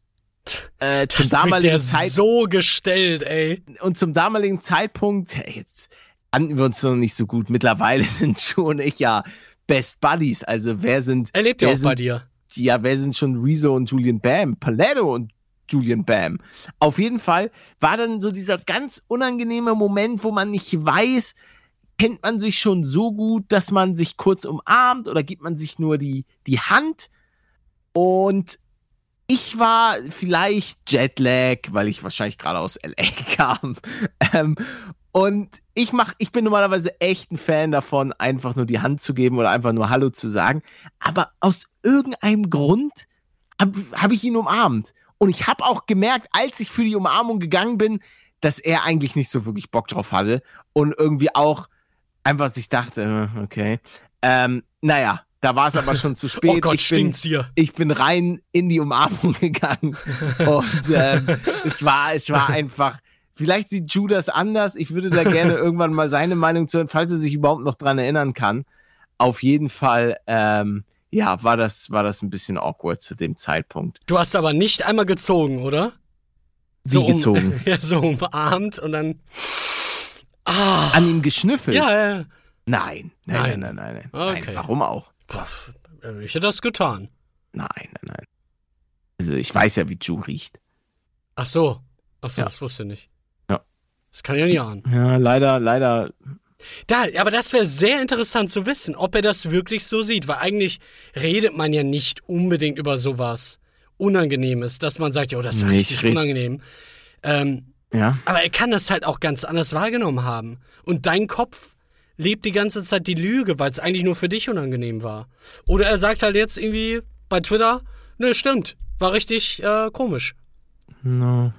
äh, zum Das damaligen der Zeit so gestellt, ey. und zum damaligen Zeitpunkt, jetzt kannten wir uns noch nicht so gut. Mittlerweile sind Joe und ich ja Best Buddies. Also wer sind, Er lebt ja auch sind, bei dir. ja, wer sind schon Rezo und Julian Bam? Paletto und Julian Bam. Auf jeden Fall war dann so dieser ganz unangenehme Moment, wo man nicht weiß, kennt man sich schon so gut, dass man sich kurz umarmt oder gibt man sich nur die, die Hand? Und ich war vielleicht Jetlag, weil ich wahrscheinlich gerade aus LA kam. Ähm, und ich mach, ich bin normalerweise echt ein Fan davon, einfach nur die Hand zu geben oder einfach nur Hallo zu sagen. Aber aus irgendeinem Grund habe hab ich ihn umarmt. Und ich habe auch gemerkt, als ich für die Umarmung gegangen bin, dass er eigentlich nicht so wirklich Bock drauf hatte. Und irgendwie auch einfach sich dachte, äh, okay. Ähm, naja, da war es aber schon zu spät. Oh Gott, ich bin, stinkt's hier. ich bin rein in die Umarmung gegangen und ähm, es war es war einfach vielleicht sieht Judas anders ich würde da gerne irgendwann mal seine Meinung zu hören falls er sich überhaupt noch dran erinnern kann auf jeden Fall ähm, ja war das war das ein bisschen awkward zu dem Zeitpunkt Du hast aber nicht einmal gezogen, oder? Wie um, gezogen? Ja, so umarmt und dann. Ah. an ihm geschnüffelt Ja, ja. nein nein Nein. nein nein nein. Okay. nein warum auch Boah, Ich hätte das getan. nein nein nein also ich weiß ja wie Ju riecht Ach so. Ach so, Ja. das wusste ich nicht. Ja. Das kann ja nicht ahnen. ja leider leider Da, aber das wäre sehr interessant zu wissen, ob er das wirklich so sieht, weil eigentlich redet man ja nicht unbedingt über sowas Unangenehmes, dass man sagt, ja, oh, das war Nee, ich richtig unangenehm. Ähm, ja aber er kann das halt auch ganz anders wahrgenommen haben. Und dein Kopf lebt die ganze Zeit die Lüge, weil es eigentlich nur für dich unangenehm war. Oder er sagt halt jetzt irgendwie bei Twitter, ne, stimmt, war richtig äh, komisch. No.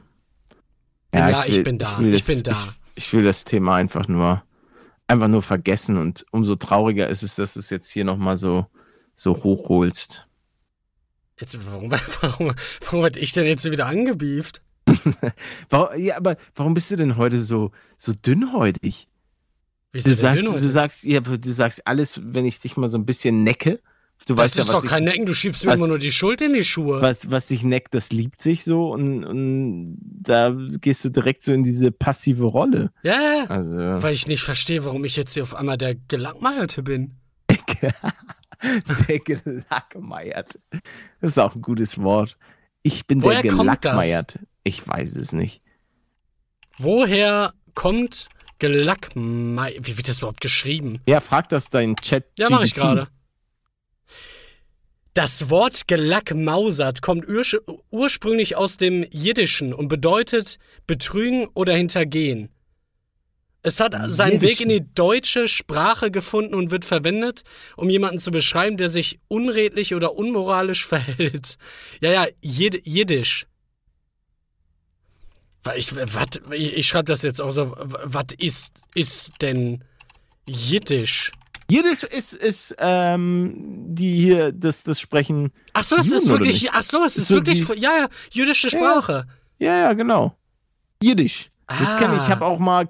Ja, ich bin da, will ich das, bin da. Ich, ich will das Thema einfach nur, einfach nur vergessen und umso trauriger ist es, dass du es jetzt hier nochmal so, so hochholst. Jetzt, warum, warum, warum hat ich denn jetzt wieder angebieft? Warum, ja, aber warum bist du denn heute so, so dünnhäutig? Du sagst, du sagst, ja, du sagst alles, wenn ich dich mal so ein bisschen necke. Du Das weißt ist ja, was doch kein ich, Necken, du schiebst mir immer nur die Schuld in die Schuhe. was, was sich neckt, das liebt sich so und, und da gehst du direkt so in diese passive Rolle. Ja. Also, weil ich nicht verstehe, warum ich jetzt hier auf einmal der Gelangmeierte bin. der gelackmeiert. Das ist auch ein gutes Wort. Ich bin Woher der gelackmeiert. Ich weiß es nicht. Woher kommt Gelackmeiert? Wie wird das überhaupt geschrieben? Ja, frag das dein Chat. Ja, mache ich gerade. Das Wort gelackmausert kommt ursprünglich aus dem Jiddischen und bedeutet betrügen oder hintergehen. Es hat seinen Weg in Jiddischen. die deutsche Sprache gefunden und wird verwendet, um jemanden zu beschreiben, der sich unredlich oder unmoralisch verhält. Ja, ja, Jid Jiddisch. Ich, wat, ich, ich schreibe das jetzt auch so. Was ist, ist denn Jiddisch? Jiddisch ist, ist ähm, die hier, das, das Sprechen. Ach so, es Juden, ist wirklich, ach so, es ist So wirklich, wie- ja, ja, jüdische Sprache. Ja, ja, genau. Jiddisch. Das Ah. kenne ich. Ich habe auch mal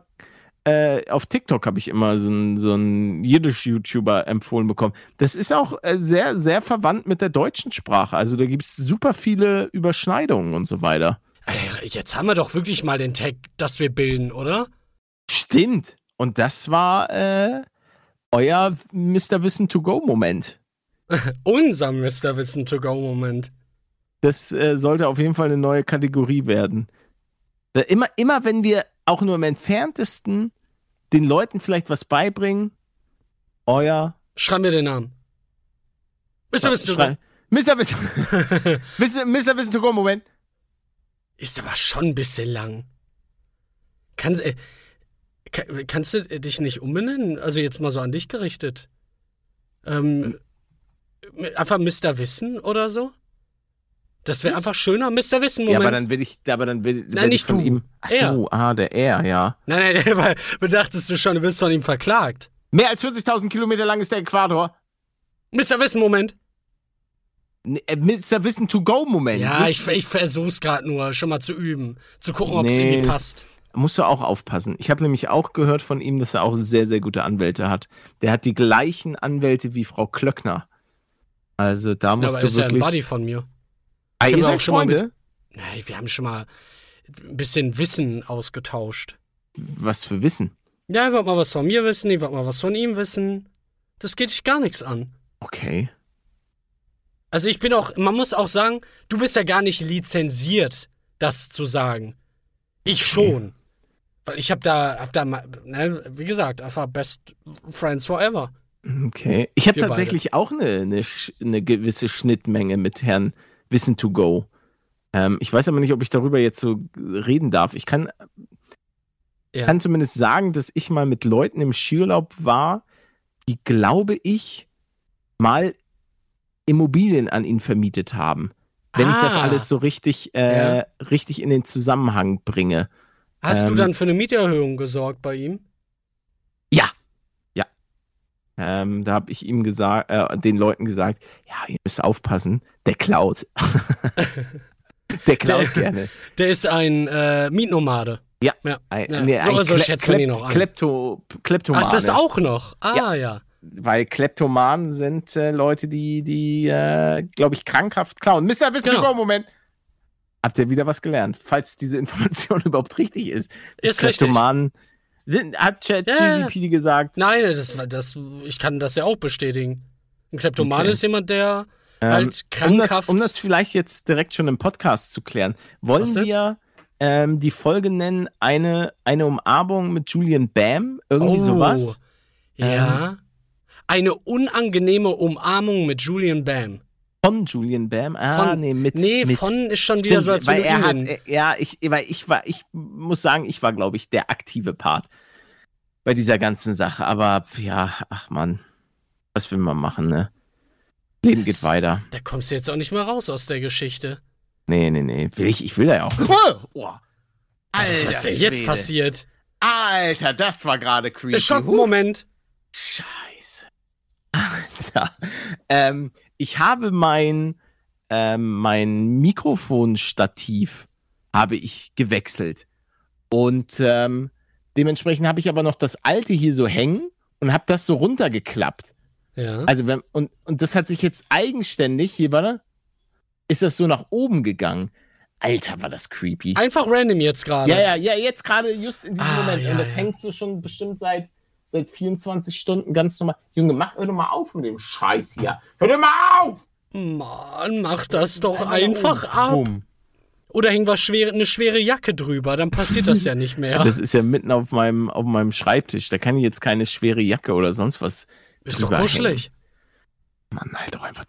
äh, auf TikTok habe ich immer so einen so Jiddisch-YouTuber empfohlen bekommen. Das ist auch äh, sehr, sehr verwandt mit der deutschen Sprache. Also da gibt es super viele Überschneidungen und so weiter. Ey, Jetzt haben wir doch wirklich mal den Tag, das wir bilden, oder? Stimmt. Und das war äh, euer Mr. Wissen to Go Moment. Unser Mr. Wissen to go Moment. Das äh, sollte auf jeden Fall eine neue Kategorie werden. Da immer, immer wenn wir auch nur im entferntesten den Leuten vielleicht was beibringen, euer Schreib mir den Namen. Mr. Wissen to go. Mr. Wissen, Mr. Wissen to go Moment. Ist aber schon ein bisschen lang. Kann, äh, kann, kannst du dich nicht umbenennen? Also jetzt mal so an dich gerichtet. Ähm, einfach Mr. Wissen oder so? Das wäre einfach schöner. Mr. Wissen, Moment. Ja, aber dann will ich, aber dann will, will ich nicht von du. ihm. Ach so, ah, der er, ja. nein, nein, weil bedachtest du schon, du wirst von ihm verklagt. Mehr als 40.000 Kilometer lang ist der Äquator. Mr. Wissen, Moment. Äh, Mr. Wissen to go Moment. Ja, ich, ich versuch's gerade nur, schon mal zu üben. Zu gucken, ob es Nee. irgendwie passt. Musst du auch aufpassen. Ich habe nämlich auch gehört von ihm, dass er auch sehr, sehr gute Anwälte hat. Der hat die gleichen Anwälte wie Frau Klöckner. Also da Ja, musst aber du ist ja ein wirklich. Buddy von mir. ah, ihr auch schon mal Freunde? Nein, wir haben schon mal ein bisschen Wissen ausgetauscht. Was für Wissen. Ja, ich wollte mal was von mir wissen, ich wollte mal was von ihm wissen. Das geht dich gar nichts an. Okay. Also ich bin auch, man muss auch sagen, du bist ja gar nicht lizenziert, das zu sagen. Ich schon. Weil ich hab da, hab da, ne, wie gesagt, einfach best friends forever. Okay. Ich habe tatsächlich auch eine, eine, eine gewisse Schnittmenge mit Herrn Wissen to go. Ähm, ich weiß aber nicht, ob ich darüber jetzt so reden darf. Ich kann, Ja. kann zumindest sagen, dass ich mal mit Leuten im Skiurlaub war, die, glaube ich, mal Immobilien an ihn vermietet haben. Wenn ich das Ah. alles so richtig, äh, Ja. richtig in den Zusammenhang bringe. Hast du Ähm, dann für eine Mieterhöhung gesorgt bei ihm? Ja. Ja. Ähm, da habe ich ihm gesagt, äh, den Leuten gesagt, ja, ihr müsst aufpassen, der klaut. der klaut Der- gerne. Der ist ein äh, Mietnomade. Ja. Ja. Ein, Ja, nee, so- ein so Klep- schätzt man ihn auch an. Klepto, Kleptomane. Ach, das auch noch. Ah, ja. Weil Kleptomanen sind äh, Leute, die, die äh, glaube ich, krankhaft klauen. Mr. Wissen genau. Moment. Habt ihr wieder was gelernt? Falls diese Information überhaupt richtig ist. Ist richtig. Kleptomanen sind, hat ChatGPT Ja, gesagt. Nein, das, das, ich kann das ja auch bestätigen. Ein Kleptoman Okay. ist jemand, der Ähm, halt um, das, krankhaft. um das vielleicht jetzt direkt schon im Podcast zu klären, wollen wir ähm, die Folge nennen, eine, eine Umarmung mit Julian Bam? Irgendwie oh, sowas? Ja. Eine unangenehme Umarmung mit Julian Bam. Von Julian Bam? Ah, Von- nee, mit. Nee, mit. von ist schon wieder Stimmt, so, als weil er hat, ja, ich, weil ich war, ich muss sagen, ich war, glaube ich, der aktive Part bei dieser ganzen Sache. Aber ja, ach man, was will man machen, ne? Leben geht Das- weiter. Da kommst du jetzt auch nicht mehr raus aus der Geschichte. Nee, nee, nee. Will ich, ich will da ja auch. Oh, Also, was ist denn jetzt passiert? Alter, das war gerade creepy. Schockmoment. Scheiße. Alter. Ähm, ich habe mein, ähm, mein Mikrofonstativ habe ich gewechselt. Und ähm, dementsprechend habe ich aber noch das alte hier so hängen und habe das so runtergeklappt. Ja. Also wenn, und, und das hat sich jetzt eigenständig, hier warte, ist das so nach oben gegangen. Alter, war das creepy. Einfach random jetzt gerade. Ja, ja, ja, jetzt gerade just in diesem Ah, Moment. ja, und das ja. hängt so schon bestimmt seit, seit 24 Stunden ganz normal. Junge, mach hör doch mal auf mit dem Scheiß hier. Hör doch mal auf! Mann, mach das doch Einmal einfach um. ab. Oder hängen wir schwere, eine schwere Jacke drüber, dann passiert das ja nicht mehr. Das ist ja mitten auf meinem, auf meinem Schreibtisch. Da kann ich jetzt keine schwere Jacke oder sonst was. ist doch kuschelig. Mann, halt doch einfach.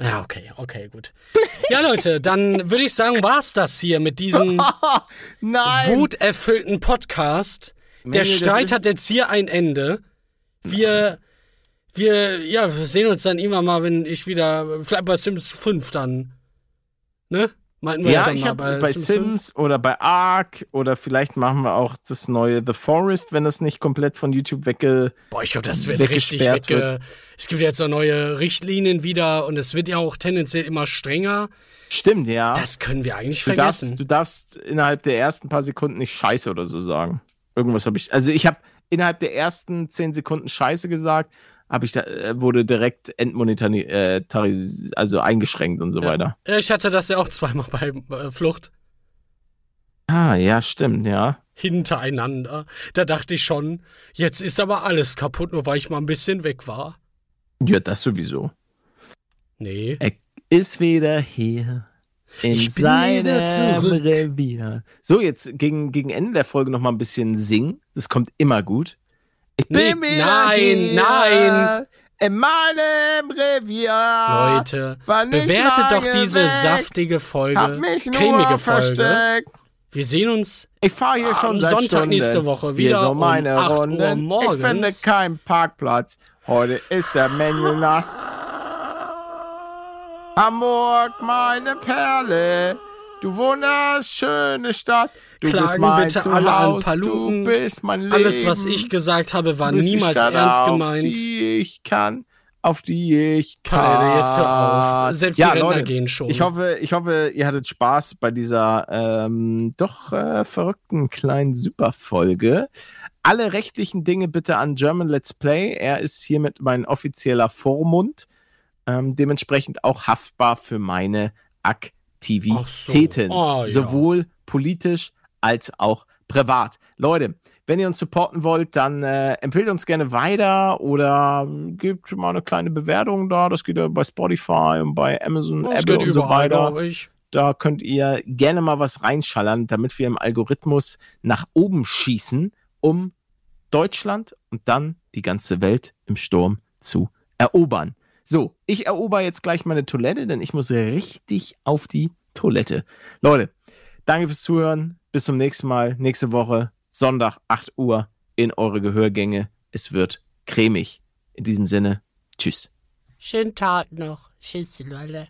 Ja, okay, okay, gut. Ja, Leute, dann würde ich sagen, war's das hier mit diesem Nein! wuterfüllten Podcast. Der das Streit hat jetzt hier ein Ende. Wir, wir, ja, wir sehen uns dann irgendwann mal, wenn ich wieder, vielleicht bei Sims 5 dann. Ne? Meinten wir Ja, dann ich mal habe bei, Sims oder bei Ark oder vielleicht machen wir auch das neue The Forest, wenn das nicht komplett von YouTube wegge... Boah, ich glaube, das wird richtig wegge. Es gibt jetzt so neue Richtlinien wieder und es wird ja auch tendenziell immer strenger. Stimmt, ja. Das können wir eigentlich du, darfst, vergessen. du darfst innerhalb der ersten paar Sekunden nicht Scheiße oder so sagen. Irgendwas habe ich... Also ich habe innerhalb der ersten zehn Sekunden Scheiße gesagt, habe ich da, äh, wurde direkt entmonetaris, äh, taris- also eingeschränkt und so Ja. weiter. Ja, ich hatte das ja auch zweimal bei äh, Flucht Ah, ja, stimmt, ja. hintereinander. Da dachte ich schon, jetzt ist aber alles kaputt, nur weil ich mal ein bisschen weg war. Ja, das sowieso. Nee. Er ist wieder hier. In Ich bin seinem wieder zurück. Revier. So, jetzt gegen, gegen Ende der Folge noch mal ein bisschen singen. Das kommt immer gut. Ich Nee, nein, nein. In meinem Revier. Leute, bewertet doch diese weg, saftige Hab Folge, mich nur cremige Folge. versteckt. Wir sehen uns Ich fahre hier Am schon seit Sonntag Stunden. nächste Woche Hier wieder so um meine 8 Uhr morgens. Ich finde keinen Parkplatz. Heute ist der Menü nass. Hamburg, meine Perle. Du wunderschöne Stadt. Du bist Klagen mein bitte alle an Zuhause. Paluten. Du bist mein Leben. alles, was ich gesagt habe, war niemals Stadt, ernst auf gemeint. die ich kann. Auf die ich kann. Palette, jetzt hör auf. Selbst ja, die Rentner Leute, gehen schon. Ich hoffe, ich hoffe, ihr hattet Spaß bei dieser ähm, doch äh, verrückten kleinen Superfolge. Alle rechtlichen Dinge bitte an German Let's Play. Er ist hiermit mein offizieller Vormund. Ähm, dementsprechend auch haftbar für meine Aktivitäten. So. Oh, ja. Sowohl politisch als auch privat. Leute, wenn ihr uns supporten wollt, dann äh, empfehlt uns gerne weiter oder gebt mal eine kleine Bewertung da. Das geht ja bei Spotify und bei Amazon, das Apple geht und so weiter. glaube ich. Da könnt ihr gerne mal was reinschallern, damit wir im Algorithmus nach oben schießen, um Deutschland und dann die ganze Welt im Sturm zu erobern. So, ich erober jetzt gleich meine Toilette, denn ich muss richtig auf die Toilette. Leute, danke fürs Zuhören. Bis zum nächsten Mal. Nächste Woche, Sonntag, 8 Uhr in eure Gehörgänge. Es wird cremig. In diesem Sinne, tschüss. Schönen Tag noch. Tschüss, Leute.